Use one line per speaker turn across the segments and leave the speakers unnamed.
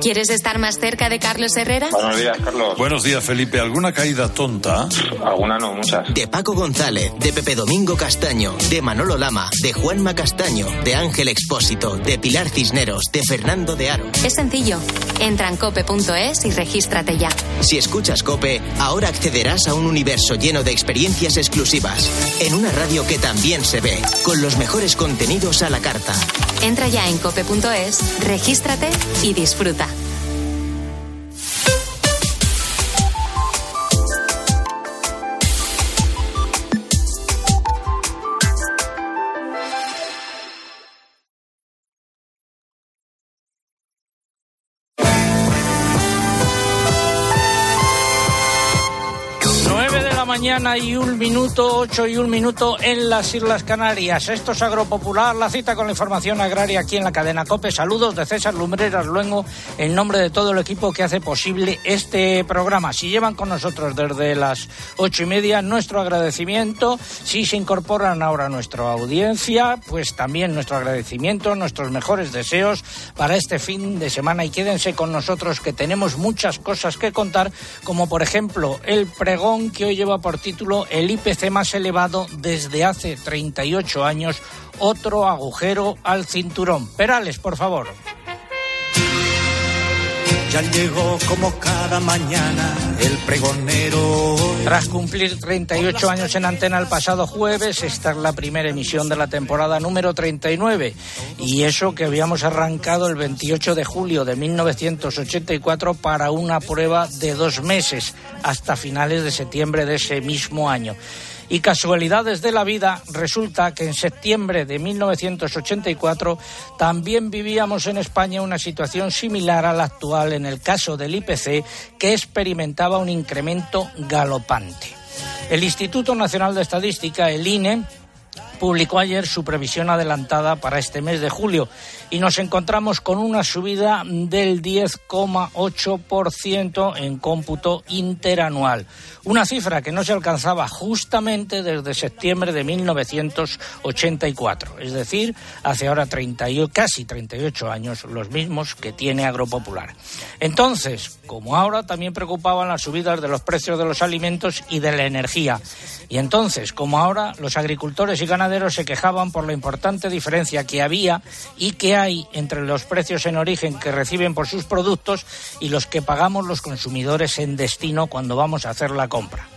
¿Quieres estar más cerca de Carlos Herrera?
Buenos días, Carlos.
Buenos días, Felipe. ¿Alguna caída tonta?
Alguna no, muchas.
De Paco González, de Pepe Domingo Castaño, de Manolo Lama, de Juanma Castaño, de Ángel Expósito, de Pilar Cisneros, de Fernando de Aro.
Es sencillo. Entra en cope.es y regístrate ya.
Si escuchas Cope, ahora accederás a un universo lleno de experiencias exclusivas. En una radio que también se ve, con los mejores contenidos a la carta.
Entra ya en cope.es, regístrate y disfruta.
Mañana y un minuto, ocho y un minuto en las Islas Canarias. Esto es Agropopular, la cita con la información agraria aquí en la cadena COPE. Saludos de César Lumbreras Luengo en nombre de todo el equipo que hace posible este programa. Si llevan con nosotros desde las ocho y media, nuestro agradecimiento. Si se incorporan ahora a nuestra audiencia, pues también nuestro agradecimiento, nuestros mejores deseos para este fin de semana y quédense con nosotros que tenemos muchas cosas que contar, como por ejemplo el pregón que hoy lleva por título El IPC más elevado desde hace 38 años, otro agujero al cinturón. Perales, por favor.
Ya llegó como cada mañana el pregonero.
Tras cumplir 38 años en antena el pasado jueves, esta es la primera emisión de la temporada número 39. Y eso que habíamos arrancado el 28 de julio de 1984 para una prueba de dos meses, hasta finales de septiembre de ese mismo año. Y casualidades de la vida, resulta que en septiembre de 1984 también vivíamos en España una situación similar a la actual en el caso del IPC, que experimentaba un incremento galopante. El Instituto Nacional de Estadística, el INE, publicó ayer su previsión adelantada para este mes de julio y nos encontramos con una subida del 10,8% en cómputo interanual, una cifra que no se alcanzaba justamente desde septiembre de 1984, es decir, hace ahora 30 y, casi 38 años, los mismos que tiene Agropopular. Entonces, como ahora, también preocupaban las subidas de los precios de los alimentos y de la energía. Y entonces, como ahora, los agricultores y ganaderos se quejaban por la importante diferencia que había y que hay entre los precios en origen que reciben por sus productos y los que pagamos los consumidores en destino cuando vamos a hacer la compra.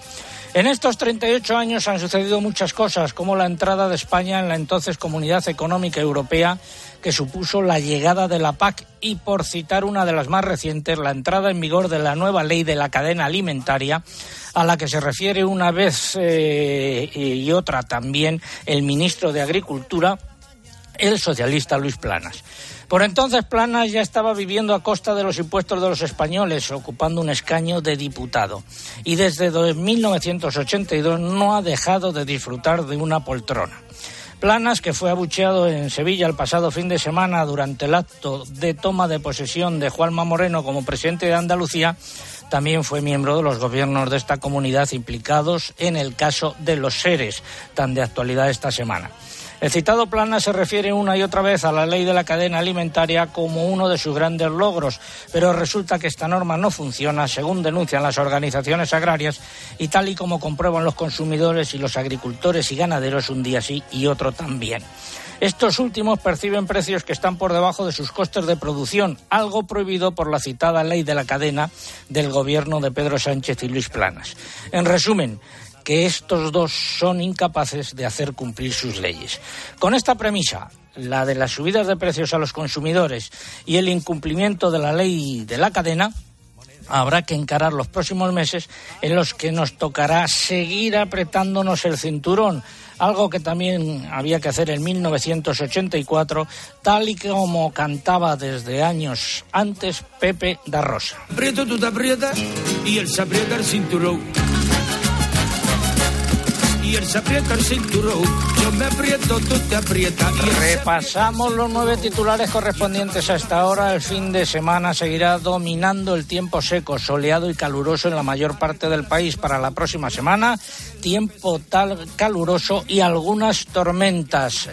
En estos 38 años han sucedido muchas cosas, como la entrada de España en la entonces Comunidad Económica Europea, que supuso la llegada de la PAC y, por citar una de las más recientes, la entrada en vigor de la nueva ley de la cadena alimentaria, a la que se refiere una vez eh, y otra también el ministro de Agricultura, el socialista Luis Planas. Por entonces Planas ya estaba viviendo a costa de los impuestos de los españoles, ocupando un escaño de diputado. Y desde 1982 no ha dejado de disfrutar de una poltrona. Planas, que fue abucheado en Sevilla el pasado fin de semana durante el acto de toma de posesión de Juanma Moreno como presidente de Andalucía, también fue miembro de los gobiernos de esta comunidad implicados en el caso de los seres, tan de actualidad esta semana. El citado Plana se refiere una y otra vez a la ley de la cadena alimentaria como uno de sus grandes logros, pero resulta que esta norma no funciona según denuncian las organizaciones agrarias y tal y como comprueban los consumidores y los agricultores y ganaderos un día sí y otro también. Estos últimos perciben precios que están por debajo de sus costes de producción, algo prohibido por la citada ley de la cadena del gobierno de Pedro Sánchez y Luis Planas. En resumen, que estos dos son incapaces de hacer cumplir sus leyes. Con esta premisa, la de las subidas de precios a los consumidores y el incumplimiento de la ley de la cadena, habrá que encarar los próximos meses en los que nos tocará seguir apretándonos el cinturón, algo que también había que hacer en 1984, tal y como cantaba desde años antes Pepe da Rosa.
Te y él se aprieta el cinturón y él se aprieta el cinturón. Yo me aprieto, tú te aprietas.
Repasamos los nueve titulares correspondientes a esta hora. El fin de semana seguirá dominando el tiempo seco, soleado y caluroso en la mayor parte del país. Para la próxima semana, tiempo tal caluroso y algunas tormentas.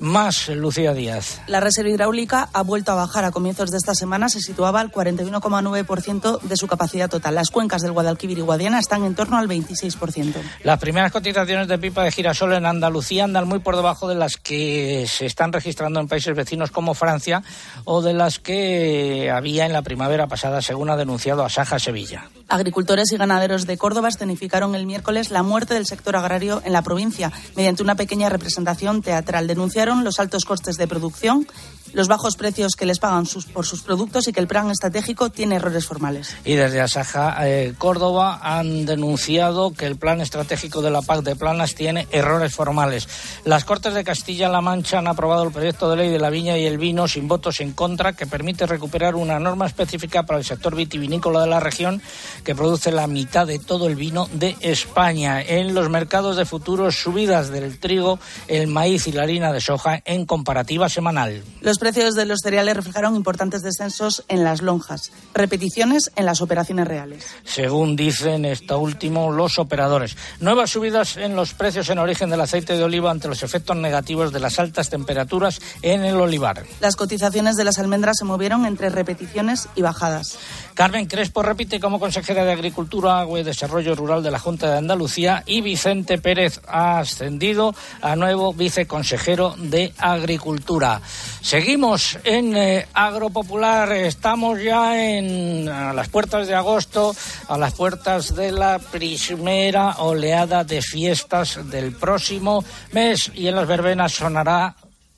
Más, Lucía Díaz.
La reserva hidráulica ha vuelto a bajar a comienzos de esta semana, se situaba al 41,9% de su capacidad total. Las cuencas del Guadalquivir y Guadiana están en torno al 26%.
Las primeras cotizaciones de pipa de girasol en Andalucía andan muy por debajo de las que se están registrando en países vecinos como Francia o de las que había en la primavera pasada, según ha denunciado Asaja Sevilla.
Agricultores y ganaderos de Córdoba escenificaron el miércoles la muerte del sector agrario en la provincia mediante una pequeña representación teatral. Denunciaron los altos costes de producción, los bajos precios que les pagan sus, por sus productos y que el plan estratégico tiene errores formales.
Y desde Asaja eh, Córdoba han denunciado que el plan estratégico de la PAC de Planas tiene errores formales. Las Cortes de Castilla-La Mancha han aprobado el proyecto de ley de la viña y el vino sin votos en contra que permite recuperar una norma específica para el sector vitivinícola de la región que produce la mitad de todo el vino de España. En los mercados de futuros, subidas del trigo, el maíz y la harina de soja en comparativa semanal.
Los precios de los cereales reflejaron importantes descensos en las lonjas, repeticiones en las operaciones reales.
Según dicen esto último los operadores. Nuevas subidas en los precios en origen del aceite de oliva ante los efectos negativos de las altas temperaturas en el olivar.
Las cotizaciones de las almendras se movieron entre repeticiones y bajadas.
Carmen Crespo repite como consejera de Agricultura, Agua y Desarrollo Rural de la Junta de Andalucía y Vicente Pérez ha ascendido a nuevo viceconsejero de Agricultura. Seguimos en eh, Agropopular, estamos ya en a las puertas de agosto, a las puertas de la primera oleada de fiestas del próximo mes y en las verbenas sonará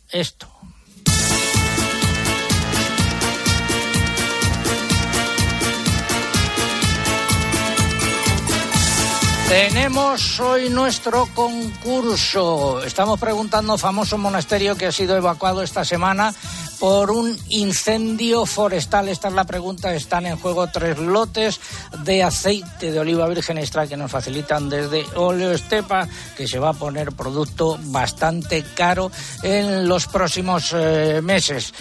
esto. Tenemos hoy nuestro concurso. Estamos preguntando famoso monasterio que ha sido evacuado esta semana por un incendio forestal. Esta es la pregunta. Están en juego tres lotes de aceite de oliva virgen extra que nos facilitan desde Oleo Estepa, que se va a poner producto bastante caro en los próximos eh, meses.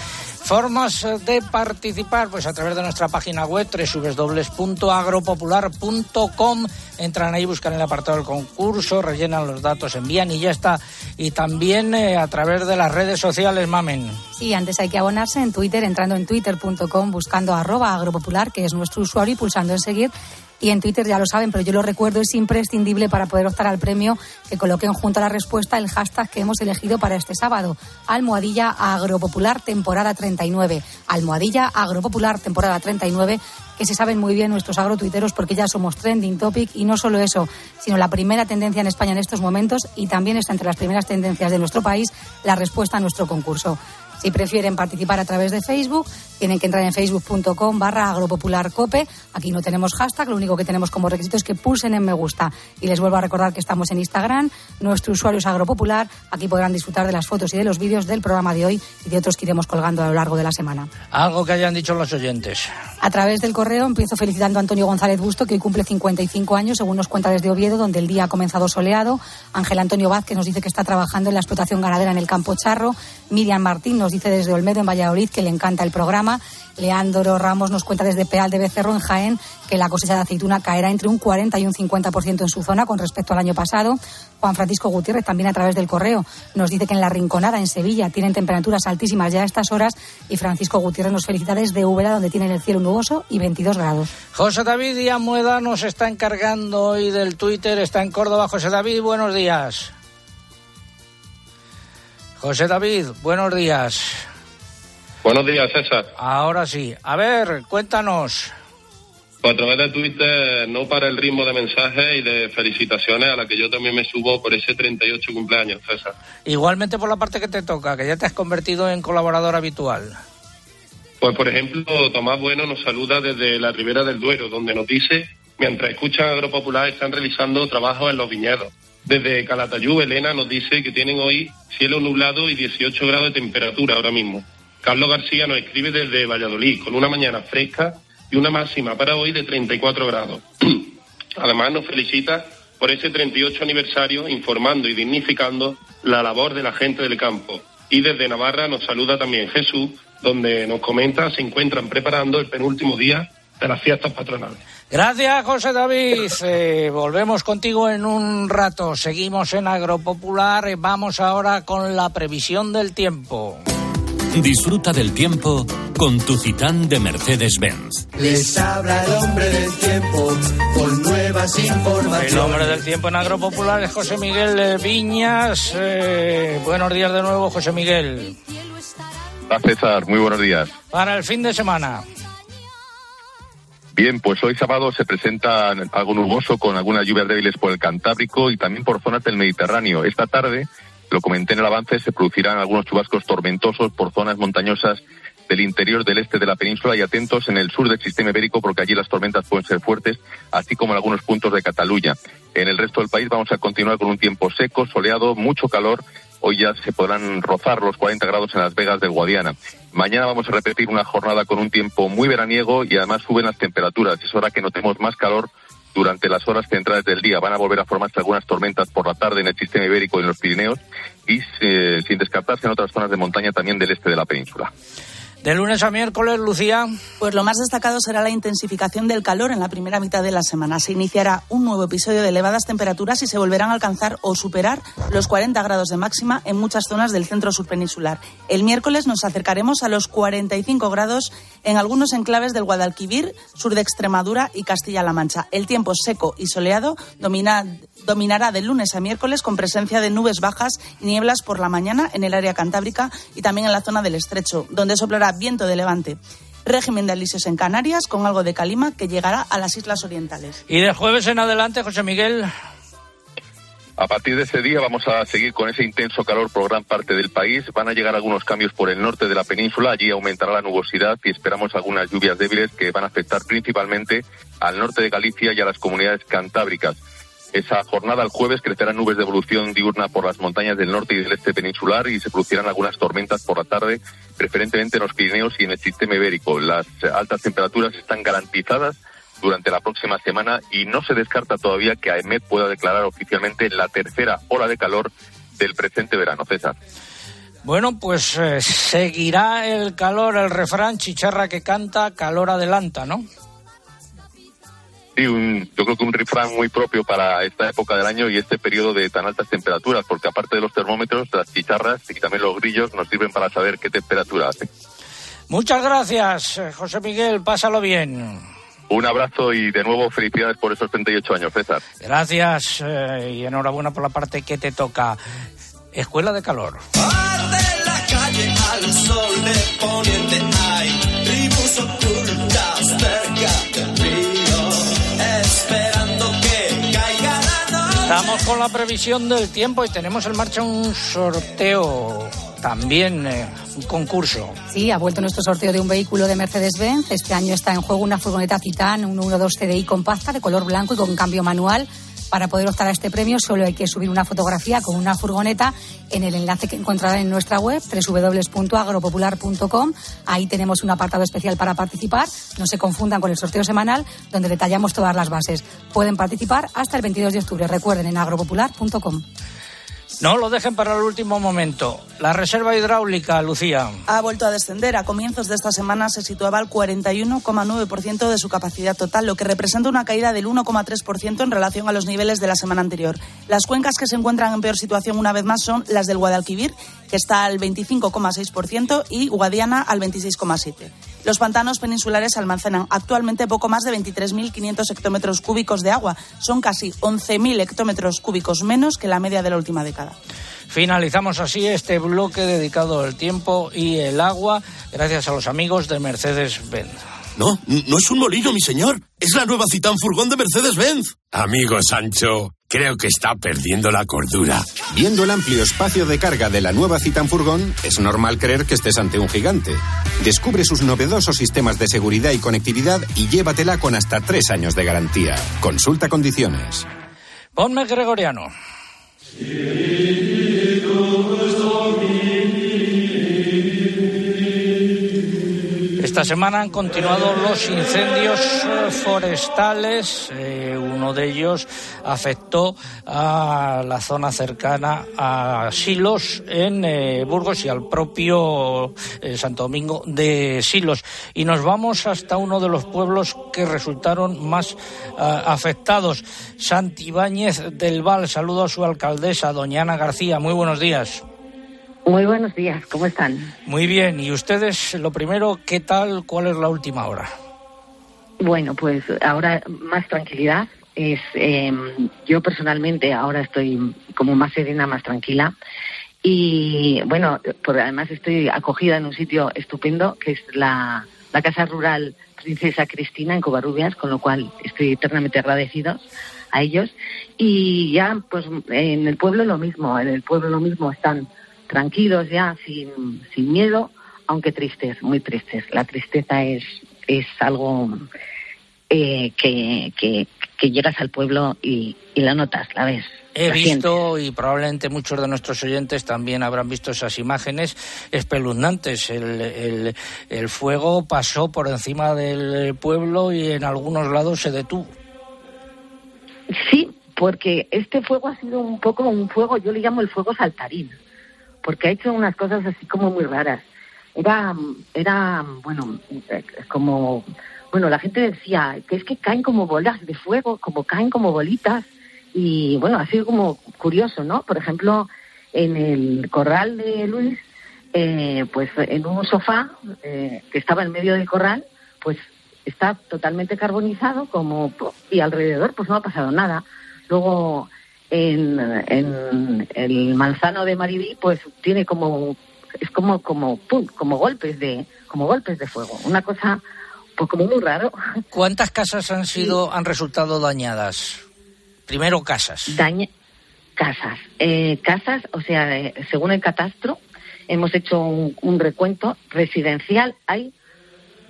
Formas de participar, pues a través de nuestra página web www.agropopular.com. Entran ahí, buscan el apartado del concurso, rellenan los datos, envían y ya está. Y también eh, a través de las redes sociales, mamen.
Sí, antes hay que abonarse en Twitter, entrando en twitter.com, buscando arroba agropopular, que es nuestro usuario, y pulsando en seguir y en Twitter ya lo saben, pero yo lo recuerdo, es imprescindible para poder optar al premio que coloquen junto a la respuesta el hashtag que hemos elegido para este sábado, Almohadilla Agropopular temporada 39. Almohadilla Agropopular temporada 39 que se saben muy bien nuestros agrotuiteros porque ya somos trending topic y no solo eso, sino la primera tendencia en España en estos momentos y también está entre las primeras tendencias de nuestro país la respuesta a nuestro concurso. Si prefieren participar a través de Facebook, tienen que entrar en facebook.com barra agropopularcope. Aquí no tenemos hashtag, lo único que tenemos como requisito es que pulsen en me gusta. Y les vuelvo a recordar que estamos en Instagram, nuestro usuario es agropopular. Aquí podrán disfrutar de las fotos y de los vídeos del programa de hoy y de otros que iremos colgando a lo largo de la semana.
Algo que hayan dicho los oyentes.
A través del correo empiezo felicitando a Antonio González Busto, que hoy cumple 55 años, según nos cuenta desde Oviedo, donde el día ha comenzado soleado. Ángel Antonio Vázquez nos dice que está trabajando en la explotación ganadera en el campo Charro. Miriam Martín nos dice desde Olmedo, en Valladolid, que le encanta el programa. Leandro Ramos nos cuenta desde Peal de Becerro, en Jaén, que la cosecha de aceituna caerá entre un 40 y un 50% en su zona con respecto al año pasado. Juan Francisco Gutiérrez, también a través del correo, nos dice que en la Rinconada, en Sevilla, tienen temperaturas altísimas ya a estas horas. Y Francisco Gutiérrez nos felicita desde Úbeda, donde tienen el cielo nuboso y 22 grados.
José David Díaz Mueda nos está encargando hoy del Twitter, está en Córdoba. José David, buenos días. José David, buenos días.
Buenos días, César.
Ahora sí. A ver, cuéntanos.
Pues a través de Twitter no para el ritmo de mensajes y de felicitaciones a la que yo también me subo por ese 38 cumpleaños, César.
Igualmente por la parte que te toca, que ya te has convertido en colaborador habitual.
Pues por ejemplo, Tomás Bueno nos saluda desde la Ribera del Duero, donde nos dice, mientras escuchan Agropopular, están realizando trabajos en los viñedos. Desde Calatayud, Elena nos dice que tienen hoy cielo nublado y 18 grados de temperatura ahora mismo. Carlos García nos escribe desde Valladolid, con una mañana fresca y una máxima para hoy de 34 grados. Además nos felicita por ese 38 aniversario, informando y dignificando la labor de la gente del campo. Y desde Navarra nos saluda también Jesús, donde nos comenta se encuentran preparando el penúltimo día de las fiestas patronales.
Gracias, José David. Eh, volvemos contigo en un rato. Seguimos en Agropopular. Vamos ahora con la previsión del tiempo.
Disfruta del tiempo con tu Citán de Mercedes-Benz.
Les habla el hombre del tiempo con nuevas informaciones.
El hombre del tiempo en Agropopular es José Miguel Viñas. Eh, buenos días de nuevo, José Miguel.
Hola César, muy buenos días.
Para el fin de semana.
Bien, pues hoy sábado se presenta algo nuboso con algunas lluvias débiles por el Cantábrico y también por zonas del Mediterráneo. Esta tarde, lo comenté en el avance, se producirán algunos chubascos tormentosos por zonas montañosas del interior del este de la península y atentos en el sur del sistema ibérico porque allí las tormentas pueden ser fuertes, así como en algunos puntos de Cataluña. En el resto del país vamos a continuar con un tiempo seco, soleado, mucho calor. Hoy ya se podrán rozar los 40 grados en las Vegas del Guadiana. Mañana vamos a repetir una jornada con un tiempo muy veraniego y además suben las temperaturas. Es hora que notemos más calor durante las horas centrales del día. Van a volver a formarse algunas tormentas por la tarde en el sistema ibérico y en los Pirineos y eh, sin descartarse en otras zonas de montaña también del este de la península.
De lunes a miércoles, Lucía.
Pues lo más destacado será la intensificación del calor en la primera mitad de la semana. Se iniciará un nuevo episodio de elevadas temperaturas y se volverán a alcanzar o superar los 40 grados de máxima en muchas zonas del centro surpeninsular. El miércoles nos acercaremos a los 45 grados en algunos enclaves del Guadalquivir, sur de Extremadura y Castilla-La Mancha. El tiempo seco y soleado domina dominará de lunes a miércoles con presencia de nubes bajas y nieblas por la mañana en el área cantábrica y también en la zona del estrecho, donde soplará viento de levante. Régimen de alises en Canarias con algo de calima que llegará a las islas orientales.
Y de jueves en adelante, José Miguel.
A partir de ese día vamos a seguir con ese intenso calor por gran parte del país. Van a llegar algunos cambios por el norte de la península. Allí aumentará la nubosidad y esperamos algunas lluvias débiles que van a afectar principalmente al norte de Galicia y a las comunidades cantábricas. Esa jornada el jueves crecerán nubes de evolución diurna por las montañas del norte y del este peninsular y se producirán algunas tormentas por la tarde, preferentemente en los Pirineos y en el sistema ibérico. Las altas temperaturas están garantizadas durante la próxima semana y no se descarta todavía que AEMET pueda declarar oficialmente la tercera ola de calor del presente verano. César.
Bueno, pues eh, seguirá el calor, el refrán chicharra que canta, calor adelanta, ¿no?
Sí, un, yo creo que un refrán muy propio para esta época del año y este periodo de tan altas temperaturas, porque aparte de los termómetros, las chicharras y también los grillos nos sirven para saber qué temperatura hace.
Muchas gracias, eh, José Miguel, pásalo bien.
Un abrazo y de nuevo felicidades por esos 38 años, César.
Gracias eh, y enhorabuena por la parte que te toca. Escuela de Calor.
la calle al sol de poniente hay tribus
Estamos con la previsión del tiempo y tenemos en marcha un sorteo, también eh, un concurso.
Sí, ha vuelto nuestro sorteo de un vehículo de Mercedes-Benz. Este año está en juego una furgoneta Citan, un 1.2 CDI compacta de color blanco y con cambio manual. Para poder optar a este premio solo hay que subir una fotografía con una furgoneta en el enlace que encontrarán en nuestra web www.agropopular.com. Ahí tenemos un apartado especial para participar. No se confundan con el sorteo semanal donde detallamos todas las bases. Pueden participar hasta el 22 de octubre. Recuerden en agropopular.com.
No lo dejen para el último momento. La reserva hidráulica, Lucía.
Ha vuelto a descender. A comienzos de esta semana se situaba al 41,9% de su capacidad total, lo que representa una caída del 1,3% en relación a los niveles de la semana anterior. Las cuencas que se encuentran en peor situación una vez más son las del Guadalquivir, que está al 25,6%, y Guadiana al 26,7%. Los pantanos peninsulares almacenan actualmente poco más de 23.500 hectómetros cúbicos de agua. Son casi 11.000 hectómetros cúbicos menos que la media de la última década.
Finalizamos así este bloque dedicado al tiempo y el agua, gracias a los amigos de Mercedes-Benz.
No, no es un molino, mi señor. Es la nueva Citán Furgón de Mercedes-Benz.
Amigo Sancho, creo que está perdiendo la cordura.
Viendo el amplio espacio de carga de la nueva Citan Furgón, es normal creer que estés ante un gigante. Descubre sus novedosos sistemas de seguridad y conectividad y llévatela con hasta tres años de garantía. Consulta condiciones.
Ponme Gregoriano. Esta semana han continuado los incendios eh, forestales. Eh, uno de ellos afectó a la zona cercana a Silos en eh, Burgos y al propio Santo Domingo de Silos. Y nos vamos hasta uno de los pueblos que resultaron más afectados. Santibáñez del Val. Saludo a su alcaldesa, doña Ana García. Muy buenos días.
Muy buenos días, ¿cómo están?
Muy bien, y ustedes, lo primero, ¿qué tal? ¿Cuál es la última hora?
Bueno, pues ahora más tranquilidad. Es, eh, yo personalmente ahora estoy como más serena, más tranquila. Y bueno, por, además estoy acogida en un sitio estupendo que es la, la Casa Rural Princesa Cristina en Covarrubias, con lo cual estoy eternamente agradecidos a ellos. Y ya, pues en el pueblo lo mismo, en el pueblo lo mismo están tranquilos ya, sin, sin miedo, aunque tristes, muy tristes. La tristeza es, es algo eh, que, que, que llegas al pueblo y, y la notas, la ves.
He
la
visto y probablemente muchos de nuestros oyentes también habrán visto esas imágenes espeluznantes. El, el, el fuego pasó por encima del pueblo y en algunos lados se detuvo.
Sí, porque este fuego ha sido un poco un fuego, yo le llamo el fuego saltarín, porque ha hecho unas cosas así como muy raras. Era, era bueno, eh, como, bueno, la gente decía que es que caen como bolas de fuego, como caen como bolitas, y bueno, ha sido como curioso, ¿no? Por ejemplo, en el corral de Luis, eh, pues en un sofá eh, que estaba en medio del corral, pues está totalmente carbonizado como y alrededor pues no ha pasado nada. Luego en, en el manzano de Maribí pues tiene como es como como pum, como golpes de como golpes de fuego, una cosa pues como muy raro.
¿Cuántas casas han sido han resultado dañadas? Primero casas.
Daña casas, eh, casas, o sea, eh, según el catastro hemos hecho un, un recuento residencial hay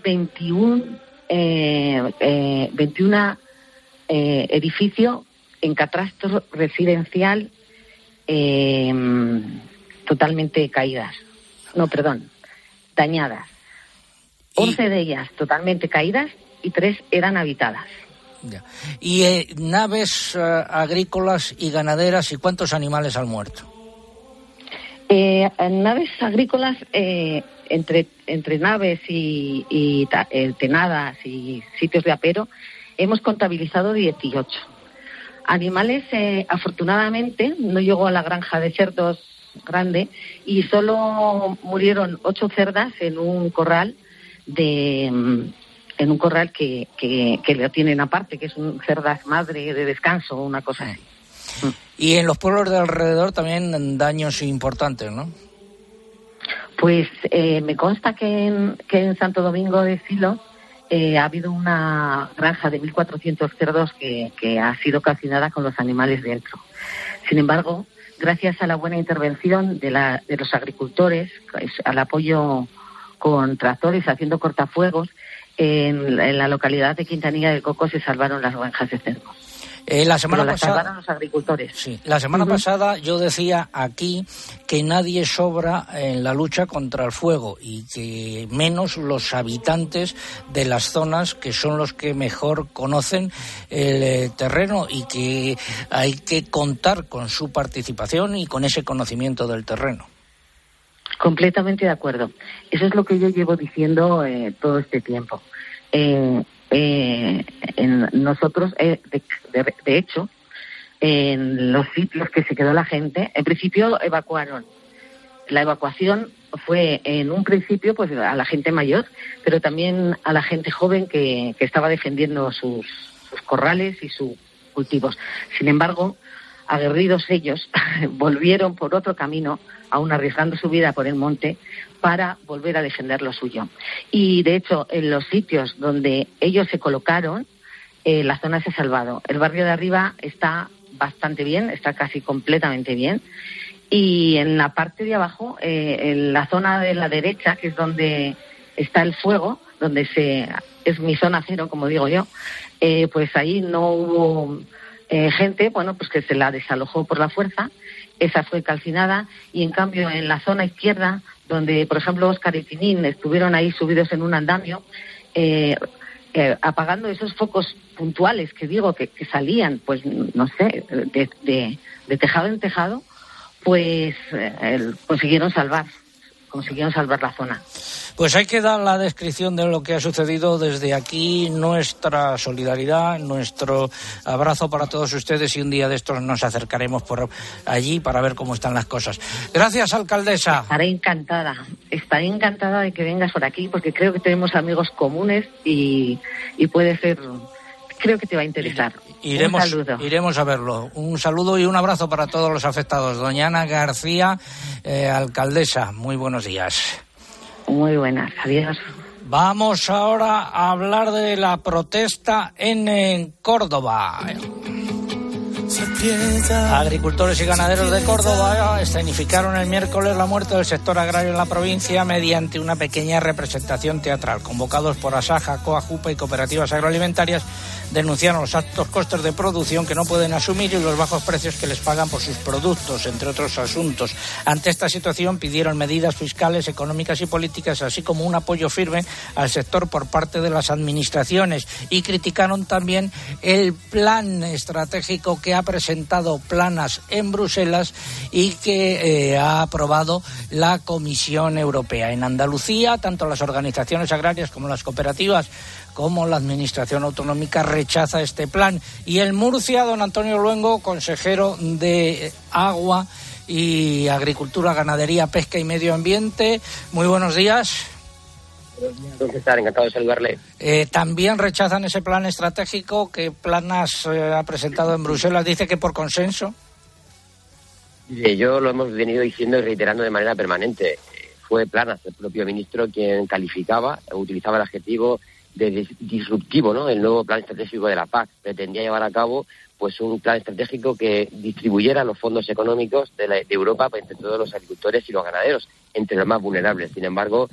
21 eh, eh, 21 eh, edificios en catastro residencial eh, totalmente caídas. No, perdón, dañadas. 11 de ellas totalmente caídas y tres eran habitadas.
Ya. Y eh, naves eh, agrícolas y ganaderas, ¿y cuántos animales han muerto?
Eh, naves agrícolas, eh, entre, entre naves y, y ta- eh, tenadas y sitios de apero, hemos contabilizado 18. Animales, eh, afortunadamente, no llegó a la granja de cerdos grande y solo murieron ocho cerdas en un corral de mm, en un corral que, que, que lo tienen aparte, que es un cerdas madre de descanso, una cosa así.
Y en los pueblos de alrededor también daños importantes, ¿no?
Pues eh, me consta que en, que en Santo Domingo de Silos eh, ha habido una granja de 1.400 cerdos que, ha sido calcinada con los animales dentro. Sin embargo, gracias a la buena intervención de los agricultores, pues, al apoyo con tractores haciendo cortafuegos, en, en la localidad de Quintanilla del Coco se salvaron las granjas de cerdos.
Eh, la semana
Pero
pasada.
los agricultores.
Sí, la semana pasada yo decía aquí que nadie sobra en la lucha contra el fuego y que menos los habitantes de las zonas que son los que mejor conocen el eh, terreno y que hay que contar con su participación y con ese conocimiento del terreno.
Completamente de acuerdo. Eso es lo que yo llevo diciendo eh, todo este tiempo. Eh, eh, en nosotros, eh, de, hecho, en los sitios que se quedó la gente, en principio evacuaron. La evacuación fue en un principio pues a la gente mayor, pero también a la gente joven que, que estaba defendiendo sus, sus corrales y sus cultivos. Sin embargo, aguerridos ellos volvieron por otro camino, aún arriesgando su vida por el monte, para volver a defender lo suyo. Y de hecho, en los sitios donde ellos se colocaron, eh, la zona se ha salvado. El barrio de arriba está bastante bien, está casi completamente bien. Y en la parte de abajo, eh, en la zona de la derecha, que es donde está el fuego, donde se es mi zona cero, como digo yo, eh, pues ahí no hubo gente, bueno, pues que se la desalojó por la fuerza esa fue calcinada y en cambio en la zona izquierda, donde por ejemplo Oscar y Tinín estuvieron ahí subidos en un andamio, apagando esos focos puntuales que digo que, salían, pues no sé, de, tejado en tejado, pues eh, consiguieron salvar, consiguieron salvar la zona.
Pues hay que dar la descripción de lo que ha sucedido desde aquí, nuestra solidaridad, nuestro abrazo para todos ustedes y un día de estos nos acercaremos por allí para ver cómo están las cosas. Gracias, alcaldesa.
Estaré encantada, estaré encantada de que vengas por aquí porque creo que tenemos amigos comunes y, y puede ser, creo que te va a interesar.
Iremos,
Un saludo.
iremos a verlo. Un saludo y un abrazo para todos los afectados. Doña Ana García, eh, alcaldesa, muy buenos días.
Muy buenas, adiós.
Vamos ahora a hablar de la protesta en, en Córdoba. Agricultores y ganaderos de Córdoba escenificaron el miércoles la muerte del sector agrario en la provincia mediante una pequeña representación teatral. Convocados por Asaja, Coajupa y cooperativas agroalimentarias, denunciaron los altos costes de producción que no pueden asumir y los bajos precios que les pagan por sus productos, entre otros asuntos. Ante esta situación pidieron medidas fiscales, económicas y políticas, así como un apoyo firme al sector por parte de las administraciones y criticaron también el plan estratégico que ha presentado Planas en Bruselas y que eh, ha aprobado la Comisión Europea. En Andalucía, tanto las organizaciones agrarias como las cooperativas como la Administración Autonómica rechaza este plan. Y en Murcia, don Antonio Luengo, consejero de Agua y Agricultura, Ganadería, Pesca y Medio Ambiente. Muy buenos días.
Estar encantado de saludarle.
Eh, también rechazan ese plan estratégico que Planas eh, ha presentado en Bruselas. Dice que por consenso.
Mire, yo lo hemos venido diciendo y reiterando de manera permanente. Fue Planas, el propio ministro, quien calificaba, utilizaba el adjetivo de dis- disruptivo, ¿no? El nuevo plan estratégico de la PAC pretendía llevar a cabo, pues, un plan estratégico que distribuyera los fondos económicos de, la- de Europa entre todos los agricultores y los ganaderos, entre los más vulnerables. Sin embargo,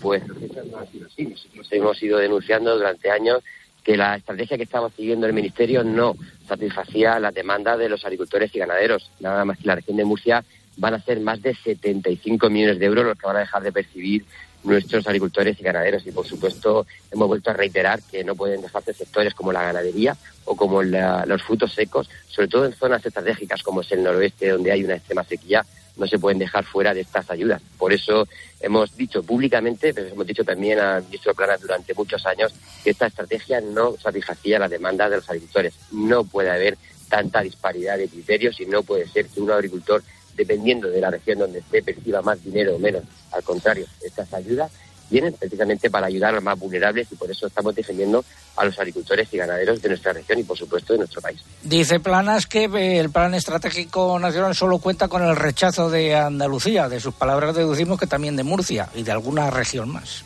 pues no hemos ido denunciando durante años que la estrategia que estaba siguiendo el Ministerio no satisfacía las demandas de los agricultores y ganaderos. Nada más que la región de Murcia van a ser más de 75 millones de euros los que van a dejar de percibir nuestros agricultores y ganaderos. Y, por supuesto, hemos vuelto a reiterar que no pueden dejarse sectores como la ganadería o como la- los frutos secos, sobre todo en zonas estratégicas como es el noroeste, donde hay una extrema sequía, no se pueden dejar fuera de estas ayudas. Por eso hemos dicho públicamente, pero hemos dicho también al ministro Planas durante muchos años, que esta estrategia no satisfacía las demandas de los agricultores. No puede haber tanta disparidad de criterios y no puede ser que un agricultor, dependiendo de la región donde esté, perciba más dinero o menos. Al contrario, estas ayudas vienen precisamente para ayudar a los más vulnerables y por eso estamos defendiendo a los agricultores y ganaderos de nuestra región y, por supuesto, de nuestro país.
Dice Planas que eh, el plan estratégico nacional solo cuenta con el rechazo de Andalucía. De sus palabras deducimos que también de Murcia y de alguna región más.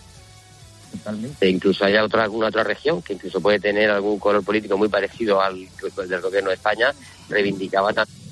E incluso hay otra, alguna otra región que incluso puede tener algún color político muy parecido al del gobierno de España, reivindicaba también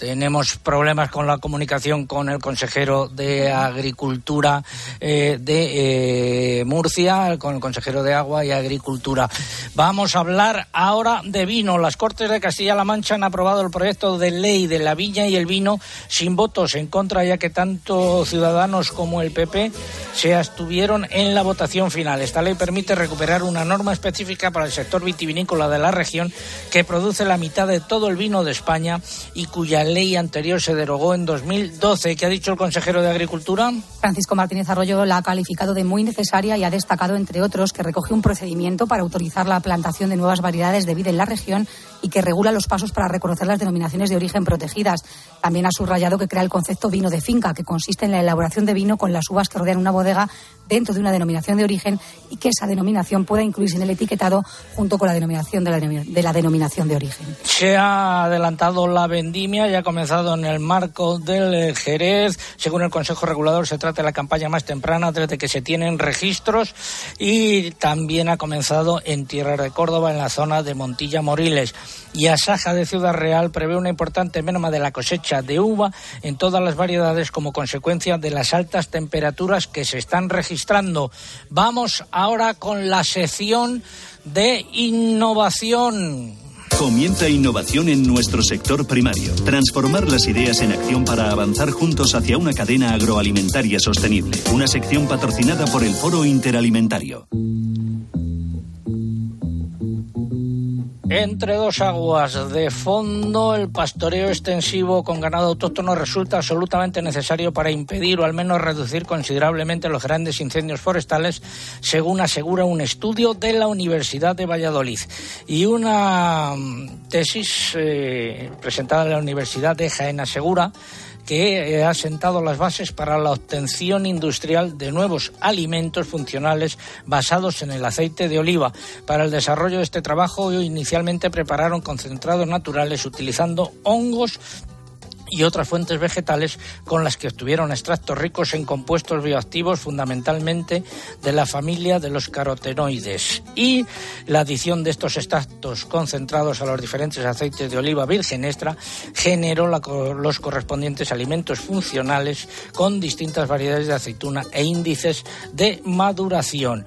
Tenemos problemas con la comunicación con el consejero de Agricultura eh, de eh, Murcia, con el consejero de Agua y Agricultura. Vamos a hablar ahora de vino. Las Cortes de Castilla-La Mancha han aprobado el proyecto de ley de la viña y el vino sin votos en contra, ya que tanto Ciudadanos como el PP se abstuvieron en la votación final. Esta ley permite recuperar una norma específica para el sector vitivinícola de la región que produce la mitad de todo el vino de España y cuya ley anterior se derogó en 2012. ¿Qué ha dicho el consejero de Agricultura?
Francisco Martínez Arroyo la ha calificado de muy necesaria y ha destacado, entre otros, que recoge un procedimiento para autorizar la plantación de nuevas variedades de vid en la región y que regula los pasos para reconocer las denominaciones de origen protegidas. También ha subrayado que crea el concepto vino de finca, que consiste en la elaboración de vino con las uvas que rodean una bodega dentro de una denominación de origen y que esa denominación pueda incluirse en el etiquetado junto con la denominación de la, de la denominación de origen.
Se ha adelantado la vendimia y ha comenzado en el marco del eh, Jerez. Según el Consejo Regulador, se trata de la campaña más temprana desde que se tienen registros y también ha comenzado en Tierra de Córdoba, en la zona de Montilla Moriles. Y Asaja de Ciudad Real prevé una importante merma de la cosecha de uva en todas las variedades como consecuencia de las altas temperaturas que se están registrando. Vamos ahora con la sección de innovación.
Comienza innovación en nuestro sector primario. Transformar las ideas en acción para avanzar juntos hacia una cadena agroalimentaria sostenible. Una sección patrocinada por el Foro Interalimentario.
Entre dos aguas de fondo, el pastoreo extensivo con ganado autóctono resulta absolutamente necesario para impedir o al menos reducir considerablemente los grandes incendios forestales, según asegura un estudio de la Universidad de Valladolid. Y una mm, tesis eh, presentada en la Universidad de Jaén asegura que ha sentado las bases para la obtención industrial de nuevos alimentos funcionales basados en el aceite de oliva. Para el desarrollo de este trabajo inicialmente prepararon concentrados naturales utilizando hongos y otras fuentes vegetales con las que obtuvieron extractos ricos en compuestos bioactivos fundamentalmente de la familia de los carotenoides. Y la adición de estos extractos concentrados a los diferentes aceites de oliva virgen extra generó los correspondientes alimentos funcionales con distintas variedades de aceituna e índices de maduración.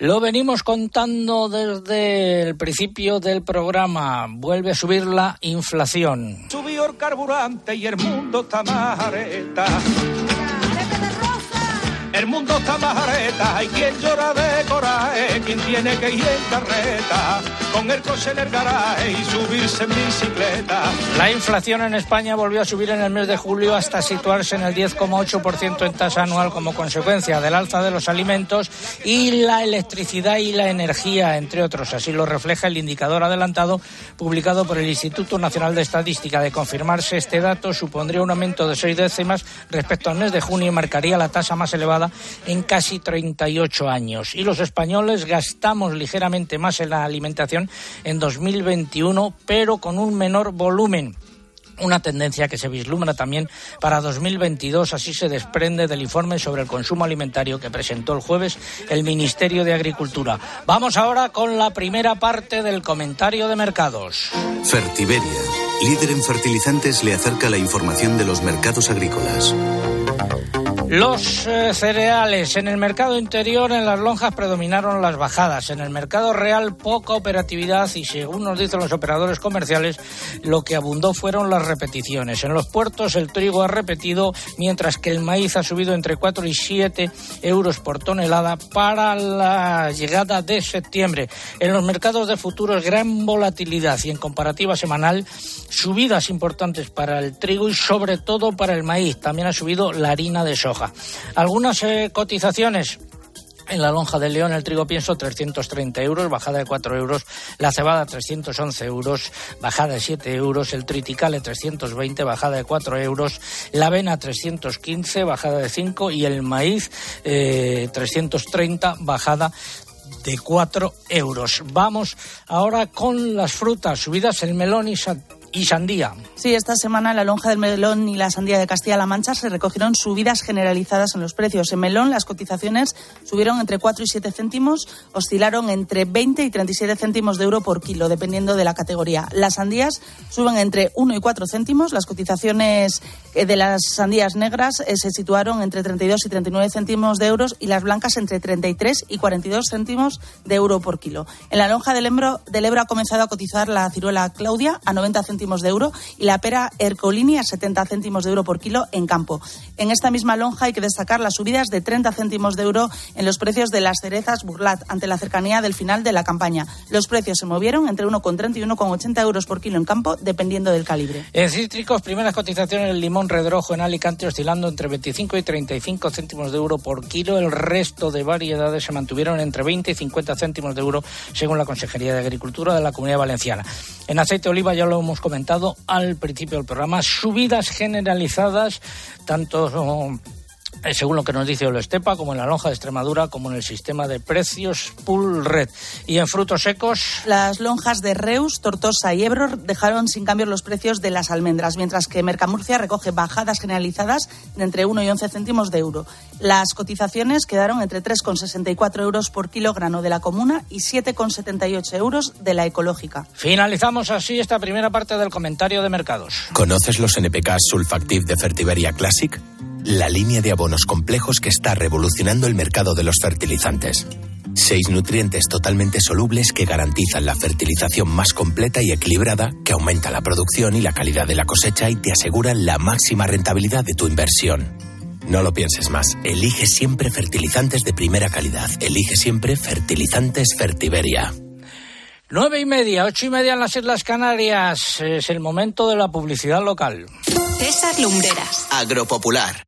Lo venimos contando desde el principio del programa. Vuelve a subir la inflación.
Subió el carburante y el mundo está mareta. El mundo está majareta, hay quien llora de coraje, quien tiene que ir en carreta, con el coche en el y subirse en bicicleta.
La inflación en España volvió a subir en el mes de julio hasta situarse en el 10,8% en tasa anual como consecuencia del alza de los alimentos y la electricidad y la energía, entre otros. Así lo refleja el indicador adelantado publicado por el Instituto Nacional de Estadística. De confirmarse este dato, supondría un aumento de seis décimas respecto al mes de junio y marcaría la tasa más elevada en casi 38 años. Y los españoles gastamos ligeramente más en la alimentación en 2021, pero con un menor volumen una tendencia que se vislumbra también para 2022, así se desprende del informe sobre el consumo alimentario que presentó el jueves el Ministerio de Agricultura. Vamos ahora con la primera parte del comentario de mercados.
Fertiberia, líder en fertilizantes, le acerca la información de los mercados agrícolas.
Los eh, cereales en el mercado interior, en las lonjas predominaron las bajadas. En el mercado real, poca operatividad y, según nos dicen los operadores comerciales, lo que abundó fueron las repeticiones. En los puertos, el trigo ha repetido, mientras que el maíz ha subido entre 4 y 7 euros por tonelada para la llegada de septiembre. En los mercados de futuros, gran volatilidad y en comparativa semanal, subidas importantes para el trigo y, sobre todo, para el maíz. También ha subido la harina de Algunas eh, cotizaciones. En la lonja de León el trigo pienso 330 euros, bajada de 4 euros. La cebada 311 euros, bajada de 7 euros. El triticale 320, bajada de 4 euros. La avena 315, bajada de 5. Y el maíz 330, eh, bajada de 4 euros. Vamos ahora con las frutas subidas. El melón y y sandía.
Sí, esta semana la lonja del melón y la sandía de Castilla-La Mancha se recogieron subidas generalizadas en los precios. En melón las cotizaciones subieron entre 4 y 7 céntimos, oscilaron entre 20 y 37 céntimos de euro por kilo, dependiendo de la categoría. Las sandías suben entre 1 y 4 céntimos, las cotizaciones eh, de las sandías negras eh, se situaron entre 32 y 39 céntimos de euros y las blancas entre 33 y 42 céntimos de euro por kilo. En la lonja del Ebro, del Ebro ha comenzado a cotizar la ciruela Claudia a 90 céntimos de euro y la pera Ercolini a 70 céntimos de euro por kilo en campo. En esta misma lonja hay que destacar las subidas de 30 céntimos de euro en los precios de las cerezas Burlat ante la cercanía del final de la campaña. Los precios se movieron entre 1,30 y 1,80 euros por kilo en campo, dependiendo del calibre.
En cítricos, primeras cotizaciones el limón redrojo en Alicante oscilando entre 25 y 35 céntimos de euro por kilo. El resto de variedades se mantuvieron entre 20 y 50 céntimos de euro, según la Consejería de Agricultura de la Comunidad Valenciana. En aceite de oliva ya lo hemos comentado al principio del programa, subidas generalizadas, tanto según lo que nos dice Estepa, como en la lonja de Extremadura, como en el sistema de precios Pool Red. Y en frutos secos.
Las lonjas de Reus, Tortosa y Ebro dejaron sin cambio los precios de las almendras, mientras que Mercamurcia recoge bajadas generalizadas de entre 1 y 11 céntimos de euro. Las cotizaciones quedaron entre 3,64 euros por kilogramo de la comuna y 7,78 euros de la ecológica.
Finalizamos así esta primera parte del comentario de mercados.
¿Conoces los NPK Sulfactive de Fertiberia Classic? La línea de abonos complejos que está revolucionando el mercado de los fertilizantes. Seis nutrientes totalmente solubles que garantizan la fertilización más completa y equilibrada, que aumenta la producción y la calidad de la cosecha y te aseguran la máxima rentabilidad de tu inversión. No lo pienses más. Elige siempre fertilizantes de primera calidad. Elige siempre fertilizantes Fertiberia.
Nueve y media, ocho y media en las Islas Canarias. Es el momento de la publicidad local.
César Lumbreras.
Agropopular.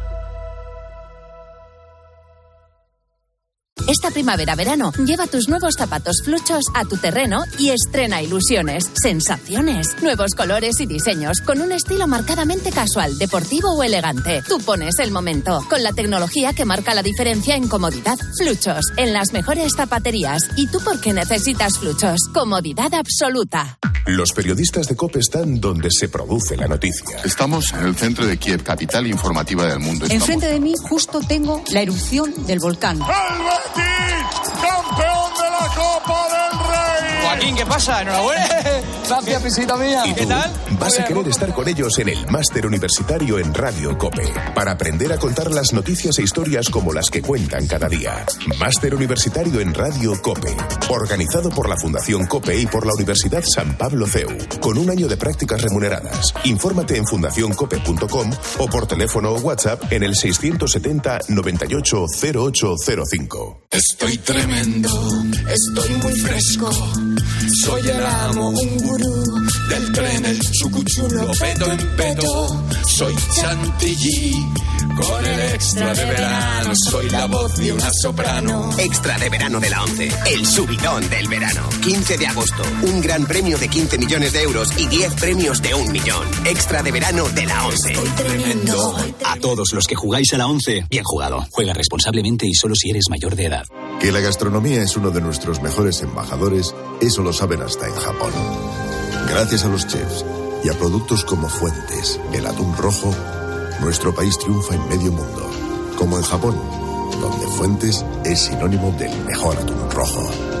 Esta primavera-verano, lleva tus nuevos zapatos fluchos a tu terreno y estrena ilusiones, sensaciones, nuevos colores y diseños con un estilo marcadamente casual, deportivo o elegante. Tú pones el momento con la tecnología que marca la diferencia en comodidad. Fluchos, en las mejores zapaterías. ¿Y tú por qué necesitas fluchos? Comodidad absoluta.
Los periodistas de COPE están donde se produce la noticia.
Estamos en el centro de Kiev, capital informativa del mundo. Estamos...
Enfrente de mí justo tengo la erupción del volcán.
Campeón de la Copa.
Joaquín, ¿qué pasa? Enhorabuena. Gracias, pisita mía.
¿Y
¿Qué
tú?
tal?
Vas a querer estar con ellos en el máster universitario en Radio Cope para aprender a contar las noticias e historias como las que cuentan cada día. Máster universitario en Radio Cope, organizado por la Fundación Cope y por la Universidad San Pablo CEU, con un año de prácticas remuneradas. Infórmate en fundacioncope.com o por teléfono o WhatsApp en el 670 98 0805.
Estoy tremendo, estoy muy fresco. Soy el amo, un gurú del tren, el chucuchulo, peto en peto. Soy chantilly, con el extra de verano. Soy la voz de una soprano.
Extra de verano de la 11. El subidón del verano. 15 de agosto. Un gran premio de 15 millones de euros y 10 premios de un millón. Extra de verano de la 11.
Tremendo.
A todos los que jugáis a la 11, bien jugado. Juega responsablemente y solo si eres mayor de edad.
Que la gastronomía es uno de nuestros mejores embajadores, eso lo saben hasta en Japón. Gracias a los chefs y a productos como Fuentes, el atún rojo, nuestro país triunfa en medio mundo, como en Japón, donde Fuentes es sinónimo del mejor atún rojo.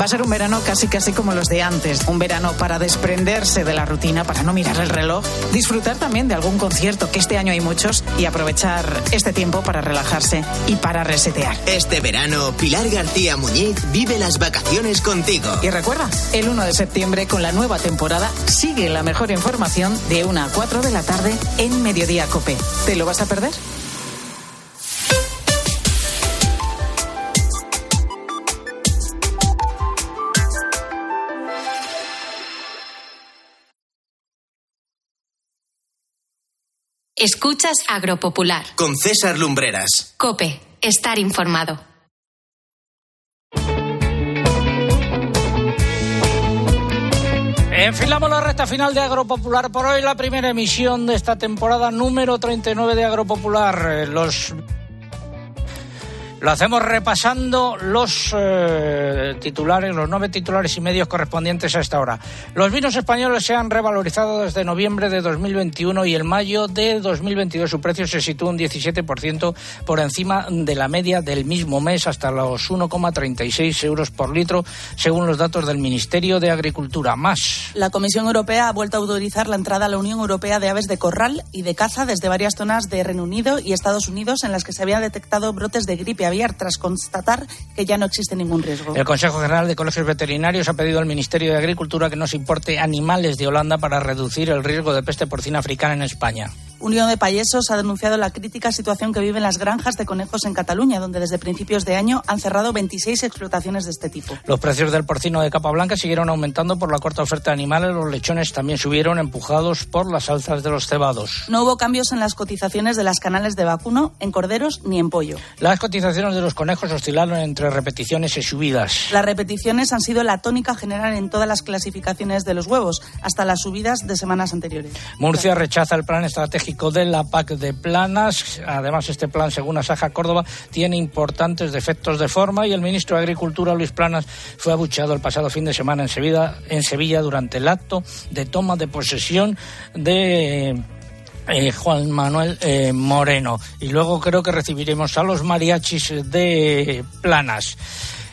Va a ser un verano casi casi como los de antes, un verano para desprenderse de la rutina, para no mirar el reloj, disfrutar también de algún concierto, que este año hay muchos, y aprovechar este tiempo para relajarse y para resetear.
Este verano, Pilar García Muñiz vive las vacaciones contigo.
Y recuerda, el 1 de septiembre con la nueva temporada sigue la mejor información de 1 a 4 de la tarde en Mediodía Cope. ¿Te lo vas a perder?
Escuchas Agropopular.
Con César Lumbreras.
Cope, estar informado.
Enfilamos la recta final de Agropopular por hoy, la primera emisión de esta temporada número 39 de Agropopular. Eh, Los lo hacemos repasando los eh, titulares, los nueve titulares y medios correspondientes a esta hora. Los vinos españoles se han revalorizado desde noviembre de 2021 y en mayo de 2022 su precio se sitúa un 17% por encima de la media del mismo mes hasta los 1,36 euros por litro, según los datos del Ministerio de Agricultura. Más.
La Comisión Europea ha vuelto a autorizar la entrada a la Unión Europea de aves de corral y de caza desde varias zonas de Reino Unido y Estados Unidos en las que se habían detectado brotes de gripe tras constatar que ya no existe ningún riesgo.
El Consejo General de Colegios Veterinarios ha pedido al Ministerio de Agricultura que no se importe animales de Holanda para reducir el riesgo de peste porcina africana en España.
Unión de Payesos ha denunciado la crítica situación que viven las granjas de conejos en Cataluña, donde desde principios de año han cerrado 26 explotaciones de este tipo.
Los precios del porcino de capa blanca siguieron aumentando por la corta oferta de animales. Los lechones también subieron, empujados por las alzas de los cebados.
No hubo cambios en las cotizaciones de las canales de vacuno, en corderos ni en pollo.
Las cotizaciones de los conejos oscilaron entre repeticiones y subidas.
Las repeticiones han sido la tónica general en todas las clasificaciones de los huevos, hasta las subidas de semanas anteriores.
Murcia rechaza el plan estratégico de la PAC de Planas. Además, este plan, según Asaja Córdoba, tiene importantes defectos de forma y el ministro de Agricultura, Luis Planas, fue abucheado el pasado fin de semana en Sevilla, en Sevilla durante el acto de toma de posesión de eh, Juan Manuel eh, Moreno. Y luego creo que recibiremos a los mariachis de Planas.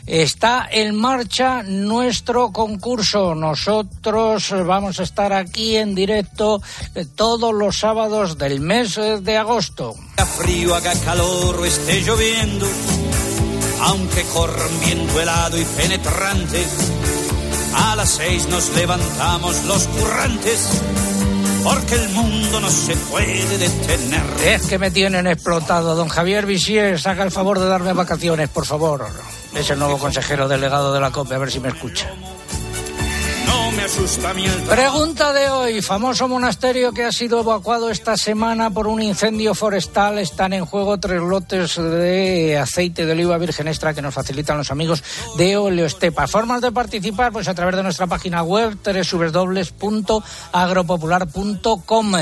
Está en marcha nuestro concurso. Nosotros vamos a estar aquí en directo todos los sábados del mes de agosto.
Haga frío, haga calor o esté lloviendo, aunque corra un viento helado y penetrante, a las seis nos levantamos los currantes. Porque el mundo no se puede detener.
Es que me tienen explotado. Don Javier Visier, haga el favor de darme vacaciones, por favor. Es el nuevo consejero delegado de la COPE, a ver si me escucha. Pregunta de hoy. Famoso monasterio que ha sido evacuado esta semana por un incendio forestal. Están en juego tres lotes de aceite de oliva virgen extra que nos facilitan los amigos de Oleostepa. Formas de participar, pues a través de nuestra página web www.agropopular.com.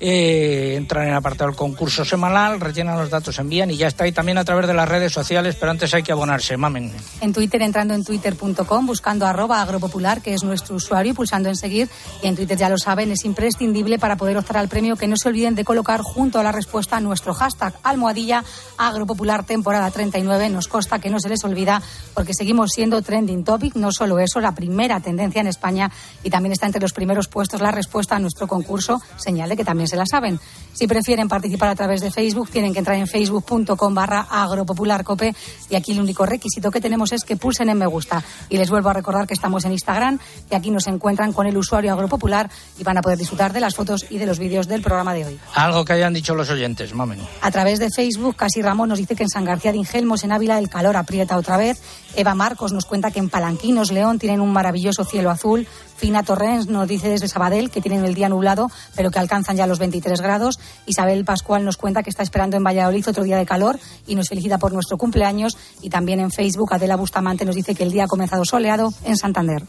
Eh, entran en el apartado del concurso semanal, rellenan los datos, envían y ya está. Y también a través de las redes sociales, pero antes hay que abonarse. Mamen.
En Twitter, entrando en twitter.com, buscando arroba agropopular, que es nuestro usuario, pulsando en seguir. Y en Twitter, ya lo saben, es imprescindible para poder optar al premio que no se olviden de colocar junto a la respuesta a nuestro hashtag almohadilla agropopular temporada 39. Nos consta que no se les olvida porque seguimos siendo trending topic. No solo eso, la primera tendencia en España y también está entre los primeros puestos la respuesta a nuestro concurso, señal de que también se la saben. Si prefieren participar a través de Facebook, tienen que entrar en facebook.com barra agropopularcope y aquí el único requisito que tenemos es que pulsen en me gusta. Y les vuelvo a recordar que estamos en Instagram, que aquí nos encuentran con el usuario agropopular y van a poder disfrutar de las fotos y de los vídeos del programa de hoy.
Algo que hayan dicho los oyentes, mamen.
A través de Facebook, Casi Ramón nos dice que en San García de Ingelmos, en Ávila, el calor aprieta otra vez. Eva Marcos nos cuenta que en Palanquinos, León, tienen un maravilloso cielo azul. Fina Torrens nos dice desde Sabadell que tienen el día nublado, pero que alcanzan ya los 23 grados. Isabel Pascual nos cuenta que está esperando en Valladolid otro día de calor y nos felicita por nuestro cumpleaños. Y también en Facebook, Adela Bustamante nos dice que el día ha comenzado soleado en Santander.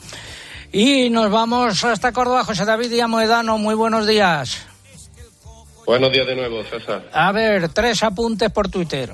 Y nos vamos hasta Córdoba. José David Moedano, muy buenos días.
Buenos días de nuevo, César.
A ver, tres apuntes por Twitter.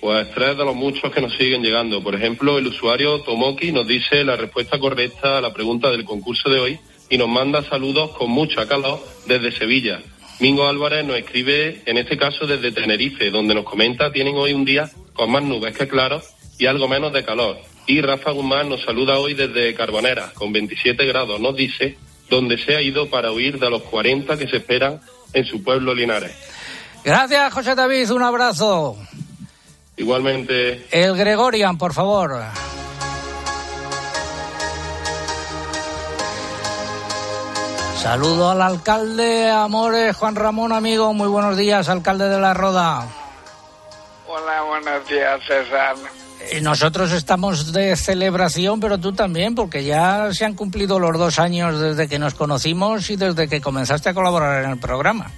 Pues tres de los muchos que nos siguen llegando. Por ejemplo, el usuario Tomoki nos dice la respuesta correcta a la pregunta del concurso de hoy y nos manda saludos con mucha calor desde Sevilla. Mingo Álvarez nos escribe, en este caso desde Tenerife, donde nos comenta tienen hoy un día con más nubes que claro y algo menos de calor. Y Rafa Guzmán nos saluda hoy desde Carbonera, con 27 grados. Nos dice donde se ha ido para huir de los 40 que se esperan en su pueblo Linares.
Gracias, José David. Un abrazo.
Igualmente.
El Gregorian, por favor. Saludo al alcalde Amores, Juan Ramón, amigo. Muy buenos días, alcalde de La Roda.
Hola, buenos días, César.
Eh, Nosotros estamos de celebración, pero tú también, porque ya se han cumplido los dos años desde que nos conocimos y desde que comenzaste a colaborar en el programa.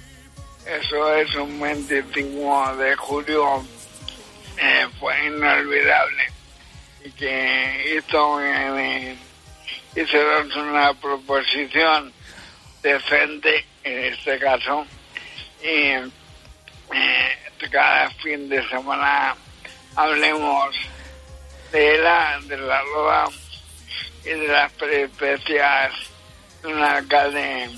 Eso es un 25 de julio, eh, fue inolvidable. Y que hizo, eh, hicieron una proposición decente, en este caso, y eh, cada fin de semana hablemos de la, de la roda y de las peripecias de un alcalde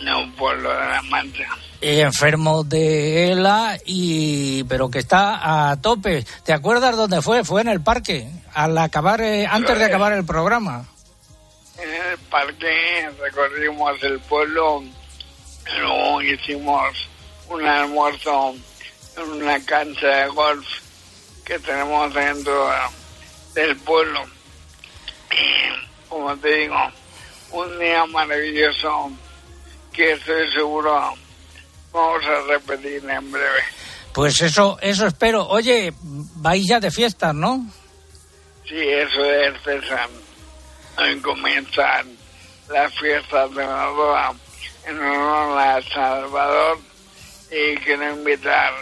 de un pueblo de la Mancha.
Eh, enfermo de ELA, y, pero que está a tope. ¿Te acuerdas dónde fue? Fue en el parque, al acabar, eh, antes de acabar el programa.
En el parque recorrimos el pueblo, luego hicimos un almuerzo en una cancha de golf que tenemos dentro del pueblo. Y, como te digo, un día maravilloso que estoy seguro vamos a repetir en breve.
Pues eso, eso espero. Oye, vais ya de fiestas, ¿no?
Sí, eso es César. Hoy comienzan las fiestas de la boda en honor a Salvador y quiero invitar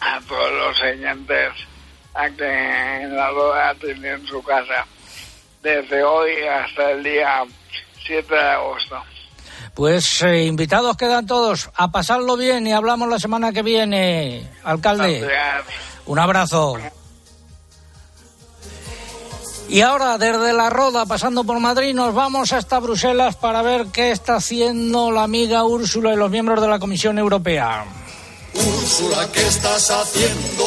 a todos los oyentes a que en la boda tienen su casa desde hoy hasta el día 7 de agosto.
Pues eh, invitados quedan todos a pasarlo bien y hablamos la semana que viene, alcalde. Un abrazo. Y ahora, desde la Roda, pasando por Madrid, nos vamos hasta Bruselas para ver qué está haciendo la amiga Úrsula y los miembros de la Comisión Europea.
Úrsula, ¿qué estás haciendo?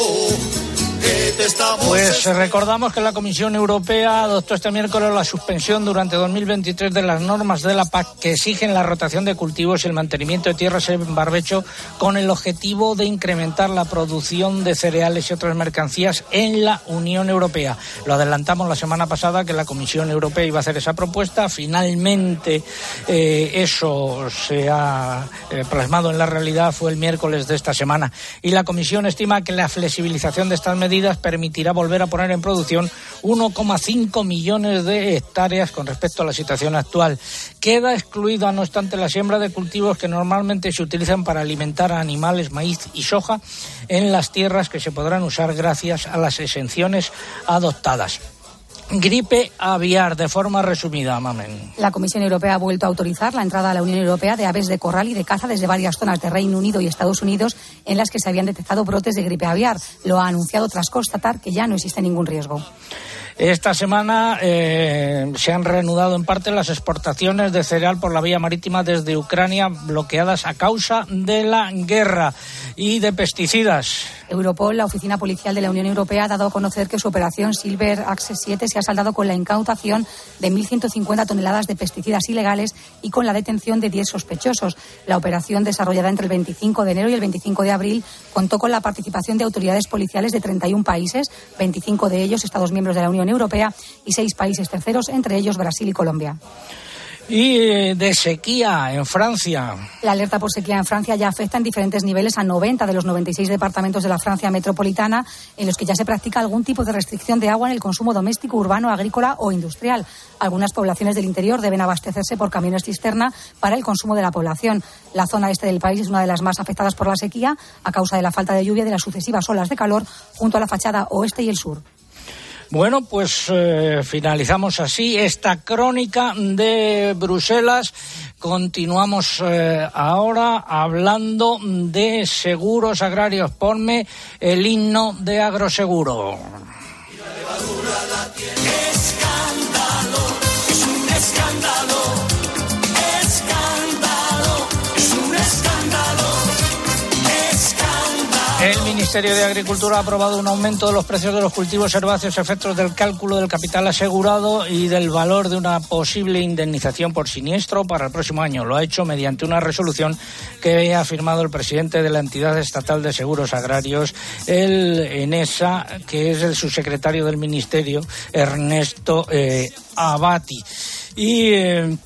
¿Qué te estamos
Pues recordamos que la Comisión Europea adoptó este miércoles la suspensión durante 2023 de las normas de la PAC que exigen la rotación de cultivos y el mantenimiento de tierras en barbecho con el objetivo de incrementar la producción de cereales y otras mercancías en la Unión Europea. Lo adelantamos la semana pasada que la Comisión Europea iba a hacer esa propuesta. Finalmente eh, eso se ha eh, plasmado en la realidad fue el miércoles de esta semana y la Comisión estima que la flexibilización de estas medidas permitirá volver a poner en producción 1,5 millones de hectáreas con respecto a la situación actual. Queda excluida, no obstante, la siembra de cultivos que normalmente se utilizan para alimentar a animales, maíz y soja en las tierras que se podrán usar gracias a las exenciones adoptadas. Gripe aviar, de forma resumida, Mamen.
La Comisión Europea ha vuelto a autorizar la entrada a la Unión Europea de aves de corral y de caza desde varias zonas de Reino Unido y Estados Unidos en las que se habían detectado brotes de gripe aviar. Lo ha anunciado tras constatar que ya no existe ningún riesgo.
Esta semana eh, se han reanudado en parte las exportaciones de cereal por la vía marítima desde Ucrania, bloqueadas a causa de la guerra y de pesticidas.
Europol, la oficina policial de la Unión Europea, ha dado a conocer que su operación Silver Access 7 se ha saldado con la incautación de 1.150 toneladas de pesticidas ilegales y con la detención de 10 sospechosos. La operación, desarrollada entre el 25 de enero y el 25 de abril, contó con la participación de autoridades policiales de 31 países, 25 de ellos Estados miembros de la Unión Europea y seis países terceros, entre ellos Brasil y Colombia.
Y eh, de sequía en Francia.
La alerta por sequía en Francia ya afecta en diferentes niveles a 90 de los 96 departamentos de la Francia metropolitana en los que ya se practica algún tipo de restricción de agua en el consumo doméstico, urbano, agrícola o industrial. Algunas poblaciones del interior deben abastecerse por camiones cisterna para el consumo de la población. La zona este del país es una de las más afectadas por la sequía a causa de la falta de lluvia y de las sucesivas olas de calor junto a la fachada oeste y el sur.
Bueno, pues eh, finalizamos así esta crónica de Bruselas. Continuamos eh, ahora hablando de seguros agrarios. Ponme el himno de agroseguro. El Ministerio de Agricultura ha aprobado un aumento de los precios de los cultivos herbáceos efectos del cálculo del capital asegurado y del valor de una posible indemnización por siniestro para el próximo año. Lo ha hecho mediante una resolución que ha firmado el presidente de la entidad estatal de seguros agrarios, el ENESA, que es el subsecretario del Ministerio, Ernesto eh, Abati. Y. eh,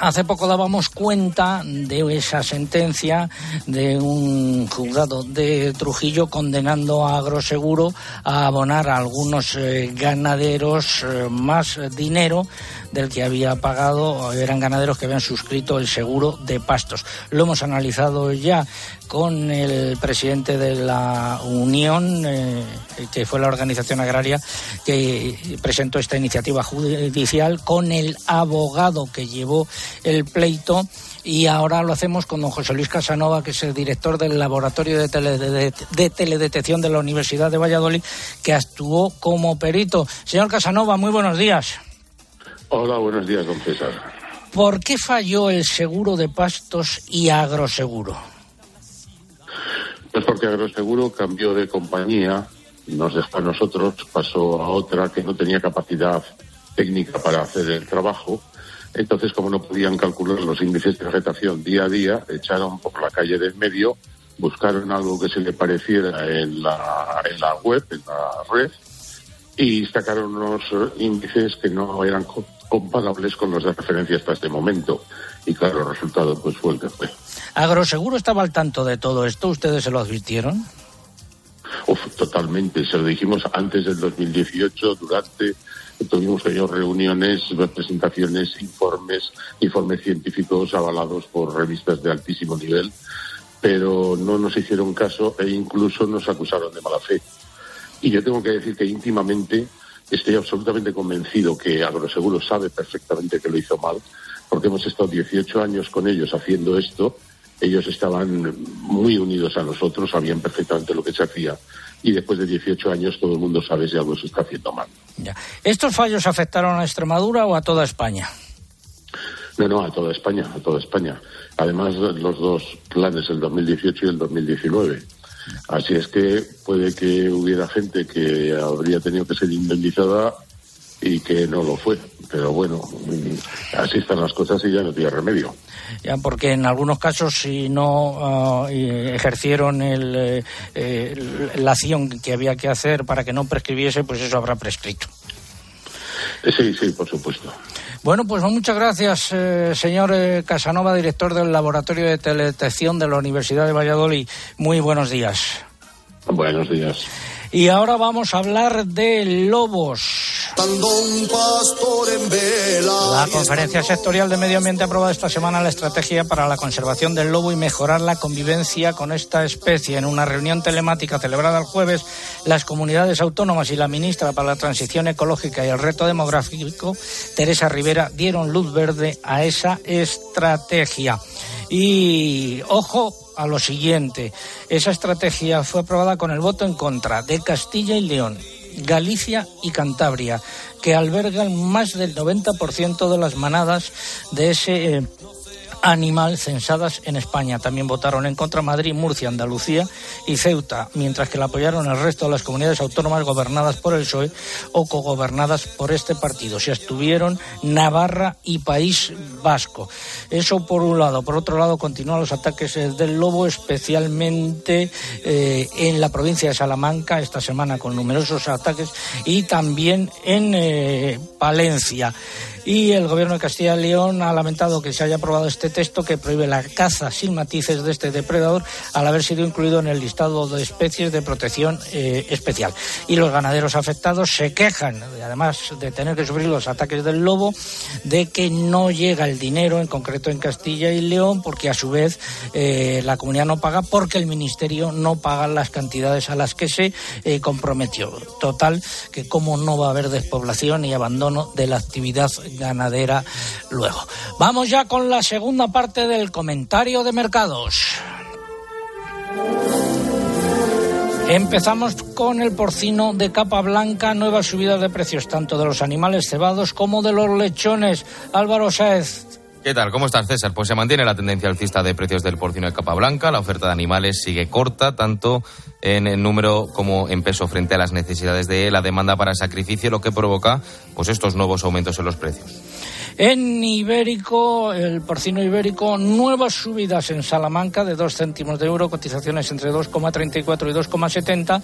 Hace poco dábamos cuenta de esa sentencia de un juzgado de Trujillo condenando a Agroseguro a abonar a algunos eh, ganaderos eh, más dinero del que había pagado, eran ganaderos que habían suscrito el seguro de pastos. Lo hemos analizado ya con el presidente de la Unión, eh, que fue la organización agraria que presentó esta iniciativa judicial, con el abogado que llevó el pleito y ahora lo hacemos con don José Luis Casanova, que es el director del Laboratorio de, Tele- de- de Teledetección de la Universidad de Valladolid, que actuó como perito. Señor Casanova, muy buenos días.
Hola, buenos días, don César.
¿Por qué falló el seguro de pastos y agroseguro?
Pues porque Agroseguro cambió de compañía, nos dejó a nosotros, pasó a otra que no tenía capacidad técnica para hacer el trabajo. Entonces, como no podían calcular los índices de vegetación día a día, echaron por la calle del medio buscaron algo que se le pareciera en la, en la web, en la red, y sacaron unos índices que no eran comparables con los de referencia hasta este momento. Y claro, el resultado pues fue el que fue.
¿Agroseguro estaba al tanto de todo esto? ¿Ustedes se lo advirtieron?
Uf, totalmente. Se lo dijimos antes del 2018, durante. Tuvimos ellos reuniones, presentaciones, informes, informes científicos avalados por revistas de altísimo nivel, pero no nos hicieron caso e incluso nos acusaron de mala fe. Y yo tengo que decir que íntimamente estoy absolutamente convencido que Agroseguro sabe perfectamente que lo hizo mal, porque hemos estado 18 años con ellos haciendo esto ellos estaban muy unidos a nosotros, sabían perfectamente lo que se hacía y después de 18 años todo el mundo sabe si algo se está haciendo mal.
¿Estos fallos afectaron a Extremadura o a toda España?
No, no, a toda España, a toda España. Además, los dos planes, el 2018 y el 2019. Así es que puede que hubiera gente que habría tenido que ser indemnizada y que no lo fue. Pero bueno, así están las cosas y ya no tiene remedio
ya porque en algunos casos si no ah, ejercieron el, eh, la acción que había que hacer para que no prescribiese, pues eso habrá prescrito.
Sí, sí, por supuesto.
Bueno, pues muchas gracias, eh, señor eh, Casanova, director del Laboratorio de Teledetección de la Universidad de Valladolid. Muy buenos días.
Buenos días.
Y ahora vamos a hablar de lobos. La Conferencia Sectorial de Medio Ambiente ha aprobado esta semana la estrategia para la conservación del lobo y mejorar la convivencia con esta especie. En una reunión telemática celebrada el jueves, las comunidades autónomas y la ministra para la Transición Ecológica y el Reto Demográfico, Teresa Rivera, dieron luz verde a esa estrategia. Y ojo a lo siguiente, esa estrategia fue aprobada con el voto en contra de Castilla y León, Galicia y Cantabria, que albergan más del 90% de las manadas de ese eh, animal censadas en España. También votaron en contra Madrid, Murcia, Andalucía y Ceuta, mientras que la apoyaron el resto de las comunidades autónomas gobernadas por el PSOE o cogobernadas por este partido. Se abstuvieron Navarra y País Vasco. Eso por un lado. Por otro lado, continúan los ataques del lobo, especialmente eh, en la provincia de Salamanca, esta semana con numerosos ataques, y también en eh, Palencia y el gobierno de Castilla y León ha lamentado que se haya aprobado este texto que prohíbe la caza sin matices de este depredador al haber sido incluido en el listado de especies de protección eh, especial. Y los ganaderos afectados se quejan, además de tener que sufrir los ataques del lobo, de que no llega el dinero, en concreto en Castilla y León, porque a su vez eh, la comunidad no paga porque el ministerio no paga las cantidades a las que se eh, comprometió. Total, que como no va a haber despoblación y abandono de la actividad ganadera luego. Vamos ya con la segunda parte del comentario de mercados. Empezamos con el porcino de capa blanca, nuevas subidas de precios tanto de los animales cebados como de los lechones. Álvaro Sáez.
¿Qué tal? ¿Cómo estás, César? Pues se mantiene la tendencia alcista de precios del porcino de capa blanca. La oferta de animales sigue corta, tanto en el número como en peso frente a las necesidades de la demanda para sacrificio, lo que provoca pues estos nuevos aumentos en los precios.
En ibérico, el porcino ibérico, nuevas subidas en Salamanca de 2 céntimos de euro, cotizaciones entre 2,34 y 2,70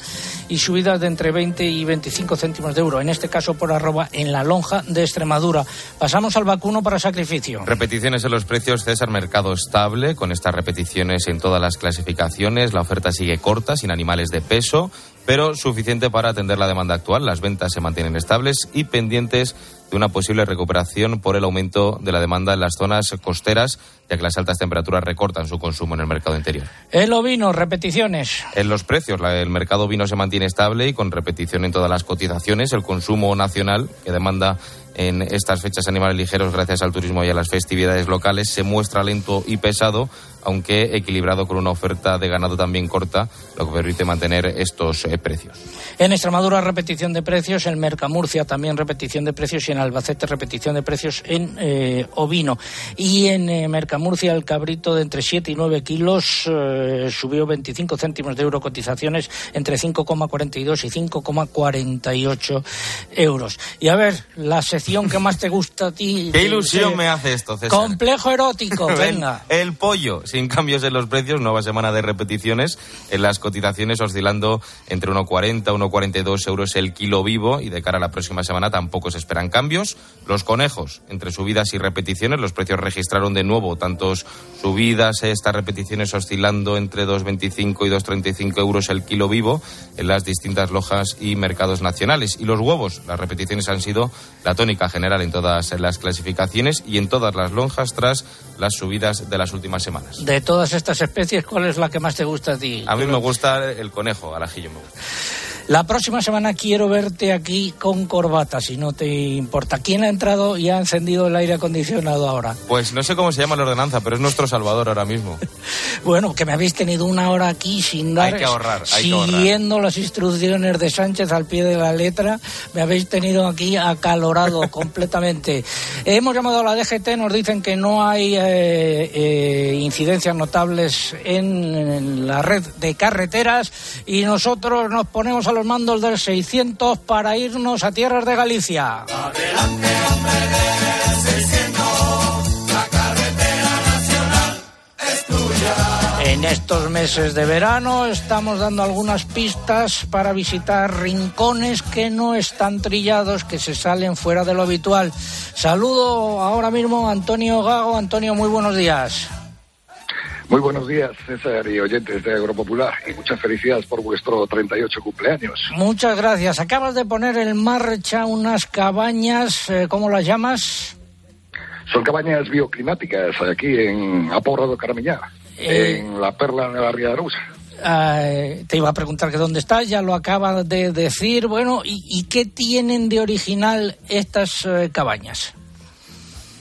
y subidas de entre 20 y 25 céntimos de euro, en este caso por arroba en la lonja de Extremadura. Pasamos al vacuno para sacrificio.
Repeticiones en los precios, César, mercado estable, con estas repeticiones en todas las clasificaciones, la oferta sigue corta, sin animales de peso, pero suficiente para atender la demanda actual. Las ventas se mantienen estables y pendientes de una posible recuperación por el aumento de la demanda en las zonas costeras, ya que las altas temperaturas recortan su consumo en el mercado interior.
El ovino, repeticiones.
En los precios, el mercado ovino se mantiene estable y con repetición en todas las cotizaciones. El consumo nacional, que demanda en estas fechas animales ligeros gracias al turismo y a las festividades locales, se muestra lento y pesado, aunque equilibrado con una oferta de ganado también corta, lo que permite mantener estos eh, precios.
En Extremadura, repetición de precios, en Mercamurcia también repetición de precios y en Albacete repetición de precios en eh, ovino. Y en eh, Mercamurcia el cabrito de entre 7 y 9 kilos eh, subió 25 céntimos de euro cotizaciones entre 5,42 y 5,48 euros. Y a ver, la sección que más te gusta a ti.
Qué ilusión me hace esto, César.
Complejo erótico, venga.
El, pollo, sin cambios en los precios, nueva semana de repeticiones en las cotizaciones oscilando entre 1,40 1,42 euros el kilo vivo y de cara a la próxima semana tampoco se esperan cambios. Los conejos, entre subidas y repeticiones, los precios registraron de nuevo tantos subidas, estas repeticiones oscilando entre 2,25 y 2,35 euros el kilo vivo en las distintas lojas y mercados nacionales. Y los huevos, las repeticiones han sido la tónica general en todas las clasificaciones y en todas las lonjas tras las subidas de las últimas semanas.
De todas estas especies, ¿cuál es la que más te gusta a ti?
A mí me gusta el conejo, al ajillo me gusta.
La próxima semana quiero verte aquí con corbata, si no te importa. ¿Quién ha entrado y ha encendido el aire acondicionado ahora?
Pues no sé cómo se llama la ordenanza, pero es nuestro Salvador ahora mismo.
bueno, que me habéis tenido una hora aquí sin dar...
Hay que ahorrar, hay
Siguiendo las instrucciones de Sánchez al pie de la letra, me habéis tenido aquí acalorado completamente. Hemos llamado a la DGT, nos dicen que no hay eh, eh, incidencias notables en la red de carreteras y nosotros nos ponemos a los mandos del 600 para irnos a tierras de Galicia.
Adelante, hombre del 600, la carretera nacional es tuya.
En estos meses de verano estamos dando algunas pistas para visitar rincones que no están trillados, que se salen fuera de lo habitual. Saludo ahora mismo a Antonio Gago. Antonio, muy buenos días.
Muy buenos días, César y oyentes de Agropopular, y muchas felicidades por vuestro 38 cumpleaños.
Muchas gracias. Acabas de poner en marcha unas cabañas, eh, ¿cómo las llamas?
Son cabañas bioclimáticas aquí en Aporra de Caramiñá,
Eh.
en la Perla de la Ría de Arousa.
Eh, te iba a preguntar que dónde estás, ya lo acabas de decir. Bueno, ¿y, y qué tienen de original estas eh, cabañas?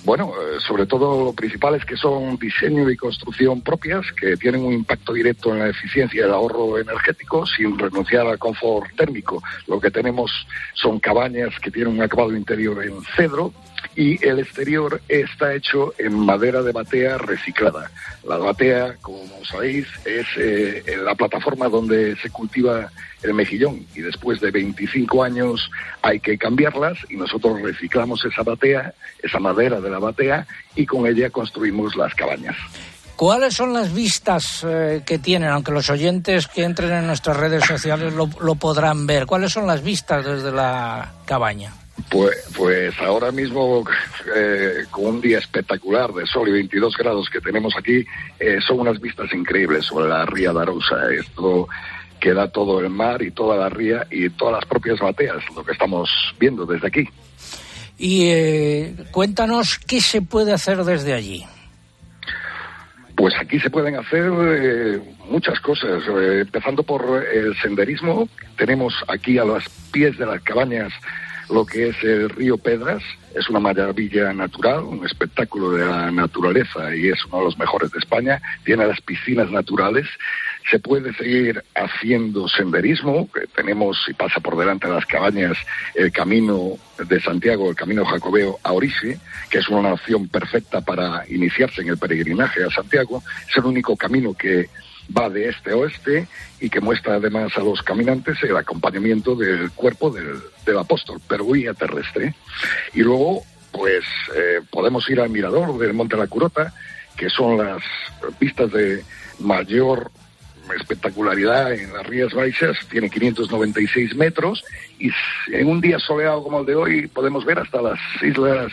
Bueno, eh, sobre todo lo principal es que son diseño y construcción propias, que tienen un impacto directo en la eficiencia y el ahorro energético sin renunciar al confort térmico. Lo que tenemos son cabañas que tienen un acabado interior en cedro y el exterior está hecho en madera de batea reciclada. La batea, como sabéis, es eh, la plataforma donde se cultiva el mejillón y después de 25 años hay que cambiarlas y nosotros reciclamos esa batea, esa madera de la batea y con ella construimos las cabañas.
¿Cuáles son las vistas eh, que tienen? Aunque los oyentes que entren en nuestras redes sociales lo, lo podrán ver. ¿Cuáles son las vistas desde la cabaña?
Pues, pues ahora mismo, eh, con un día espectacular de sol y 22 grados que tenemos aquí, eh, son unas vistas increíbles sobre la ría de. Esto queda todo el mar y toda la ría y todas las propias bateas, lo que estamos viendo desde aquí.
Y eh, cuéntanos qué se puede hacer desde allí.
Pues aquí se pueden hacer eh, muchas cosas, eh, empezando por el senderismo. Tenemos aquí a los pies de las cabañas lo que es el río Pedras. Es una maravilla natural, un espectáculo de la naturaleza y es uno de los mejores de España. Tiene las piscinas naturales. Se puede seguir haciendo senderismo. Tenemos, y pasa por delante de las cabañas, el camino de Santiago, el camino jacobeo a Orisi, que es una opción perfecta para iniciarse en el peregrinaje a Santiago. Es el único camino que va de este a oeste y que muestra además a los caminantes el acompañamiento del cuerpo del, del apóstol, pero vía terrestre. Y luego, pues eh, podemos ir al mirador del Monte La Curota, que son las vistas de mayor espectacularidad en las Rías Baixas, tiene 596 metros y en un día soleado como el de hoy podemos ver hasta las islas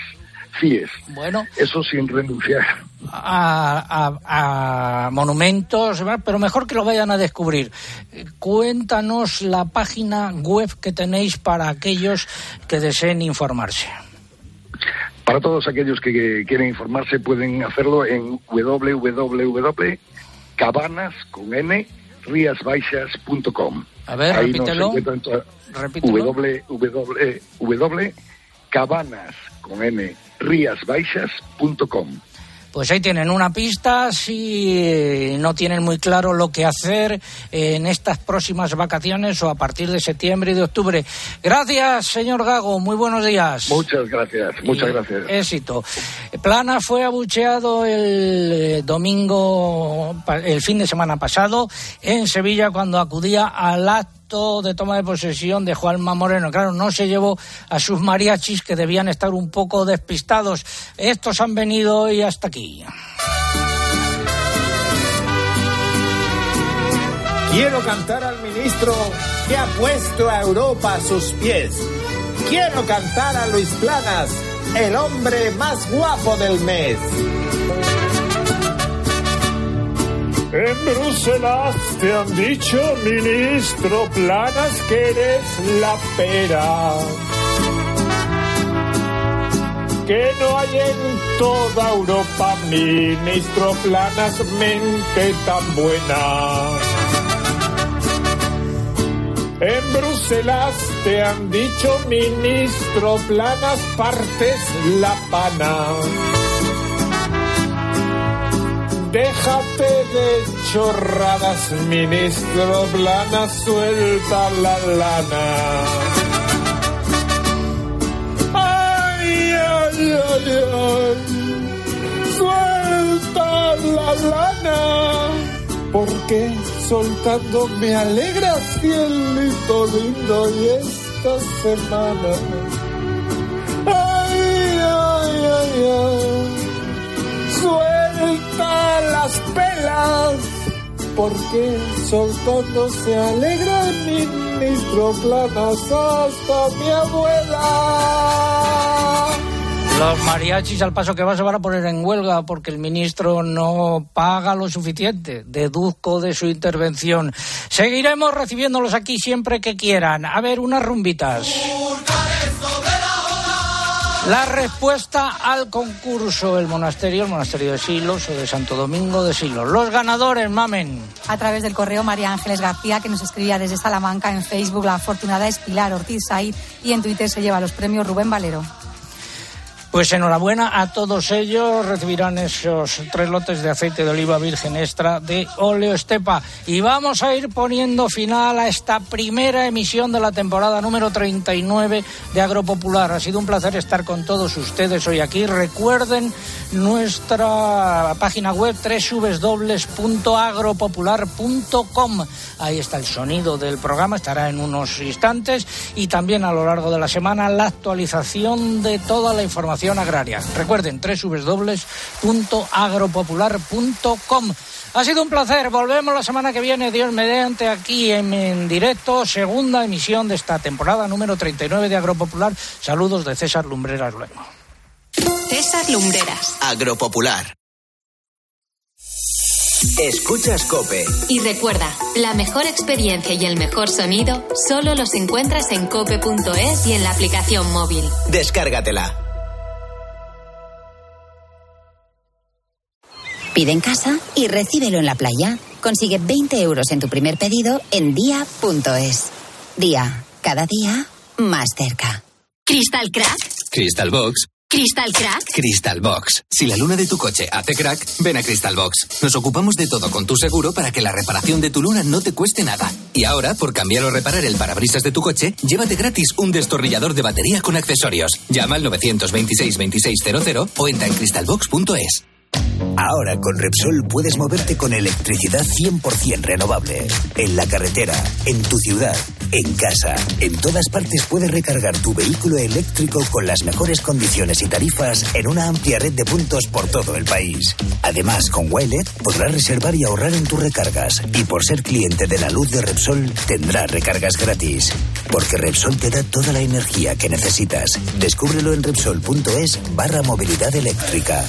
Bueno.
Eso sin renunciar
a, a, a, monumentos, pero mejor que lo vayan a descubrir. Cuéntanos la página web que tenéis para aquellos que deseen informarse.
Para todos aquellos que, quieren informarse pueden hacerlo en www.cabanas con n riasbaixas.com.
A ver,
Ahí
repítelo. Repítelo.
www.cabanas con n riasbaixas.com.
Pues ahí tienen una pista si no tienen muy claro lo que hacer en estas próximas vacaciones o a partir de septiembre y de octubre. Gracias, señor Gago. Muy buenos días.
Muchas gracias, muchas gracias.
Éxito. Plana fue abucheado el eh, domingo, el fin de semana pasado, en Sevilla, cuando acudía al acto de toma de posesión de Juanma Moreno. Claro, no se llevó a sus mariachis que debían estar un poco despistados. Estos han venido y hasta aquí.
Quiero cantar al ministro que ha puesto a Europa a sus pies. Quiero cantar a Luis Planas, el hombre más guapo del mes.
En Bruselas te han dicho, ministro Planas, que eres la pera. Que no hay en toda Europa, ministro Planas, mente tan buena. En Bruselas te han dicho, ministro Planas, partes la pana. Déjate de chorradas, ministro Planas, suelta la lana. Ay, ay, ay, ay, suelta la lana. Porque soltando me alegra cielito lindo y esta semana. Ay, ay, ay, ay. Suelta las pelas. Porque soltando se alegra el ministro Planas hasta mi abuela.
Los mariachis al paso que va se van a poner en huelga porque el ministro no paga lo suficiente. Deduzco de su intervención. Seguiremos recibiéndolos aquí siempre que quieran. A ver, unas rumbitas. La respuesta al concurso, el monasterio, el monasterio de Silos o de Santo Domingo de Silos. Los ganadores, mamen.
A través del correo María Ángeles García, que nos escribía desde Salamanca, en Facebook la afortunada es Pilar Ortiz Said y en Twitter se lleva los premios Rubén Valero.
Pues enhorabuena a todos ellos. Recibirán esos tres lotes de aceite de oliva virgen extra de óleo estepa. Y vamos a ir poniendo final a esta primera emisión de la temporada número 39 de Agropopular. Ha sido un placer estar con todos ustedes hoy aquí. Recuerden nuestra página web www.agropopular.com. Ahí está el sonido del programa, estará en unos instantes. Y también a lo largo de la semana la actualización de toda la información agraria. Recuerden, www.agropopular.com. Ha sido un placer. Volvemos la semana que viene, Dios mediante, aquí en, en, directo, segunda emisión de esta temporada número 39 de Agropopular. Saludos de César Lumbreras Luego.
César Lumbreras.
Agropopular. Escuchas Cope.
Y recuerda, la mejor experiencia y el mejor sonido solo los encuentras en cope.es y en la aplicación móvil.
Descárgatela.
Pide en casa y recíbelo en la playa. Consigue 20 euros en tu primer pedido en día.es. Día, cada día más cerca.
¿Crystal Crack?
Crystal Box.
¿Crystal Crack?
Crystal Box. Si la luna de tu coche hace crack, ven a Crystal Box. Nos ocupamos de todo con tu seguro para que la reparación de tu luna no te cueste nada. Y ahora, por cambiar o reparar el parabrisas de tu coche, llévate gratis un destornillador de batería con accesorios. Llama al 926 2600 o entra en crystalbox.es.
Ahora con Repsol puedes moverte con electricidad 100% renovable. En la carretera, en tu ciudad, en casa, en todas partes puedes recargar tu vehículo eléctrico con las mejores condiciones y tarifas en una amplia red de puntos por todo el país. Además, con Wilet podrás reservar y ahorrar en tus recargas. Y por ser cliente de la luz de Repsol, tendrás recargas gratis. Porque Repsol te da toda la energía que necesitas. Descúbrelo en Repsol.es barra movilidad eléctrica.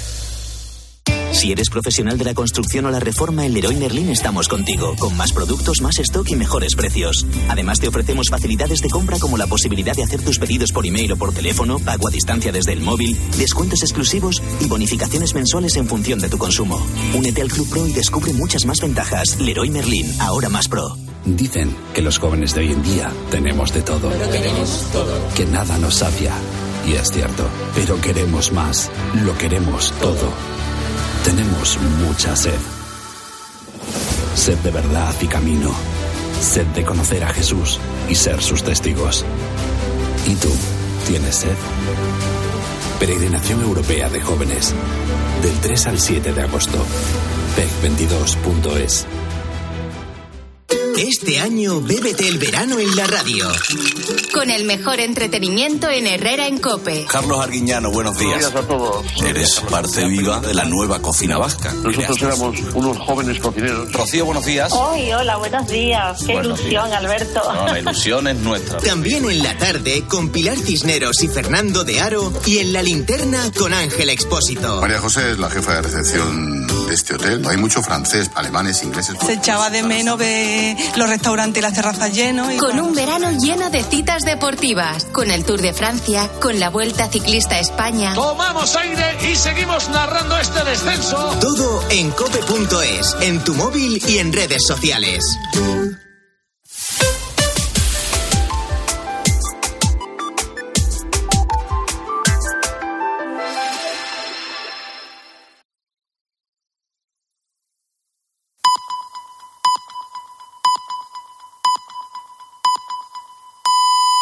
Si eres profesional de la construcción o la reforma, en Leroy Merlin estamos contigo, con más productos, más stock y mejores precios. Además, te ofrecemos facilidades de compra como la posibilidad de hacer tus pedidos por email o por teléfono, pago a distancia desde el móvil, descuentos exclusivos y bonificaciones mensuales en función de tu consumo. Únete al Club Pro y descubre muchas más ventajas. Leroy Merlin, ahora más pro.
Dicen que los jóvenes de hoy en día tenemos de todo.
Pero queremos todo.
Que nada nos sacia. Y es cierto, pero queremos más. Lo queremos todo. Tenemos mucha sed. Sed de verdad y camino. Sed de conocer a Jesús y ser sus testigos. ¿Y tú tienes sed? Peregrinación Europea de Jóvenes. Del 3 al 7 de agosto. PEC22.es.
Este año bébete el verano en la radio.
Con el mejor entretenimiento en Herrera en Cope.
Carlos Arguiñano, buenos días.
Buenos días a todos.
Eres parte viva de la nueva cocina vasca.
Nosotros éramos unos jóvenes cocineros.
Rocío, buenos días.
Hoy, hola, buenos días. Qué
Buenos
ilusión,
días.
Alberto.
No, la ilusión es nuestra.
También en la tarde con Pilar Cisneros y Fernando de Aro y en la linterna con Ángel Expósito.
María José es la jefa de recepción de este hotel. Hay mucho francés, alemanes, ingleses.
Se echaba de menos ver los restaurantes y las terrazas llenos. Y
Con un verano lleno de citas deportivas. Con el Tour de Francia, con la Vuelta Ciclista a España.
Tomamos aire y seguimos narrando este descenso.
Todo en cope.es, en tu móvil y en redes sociales.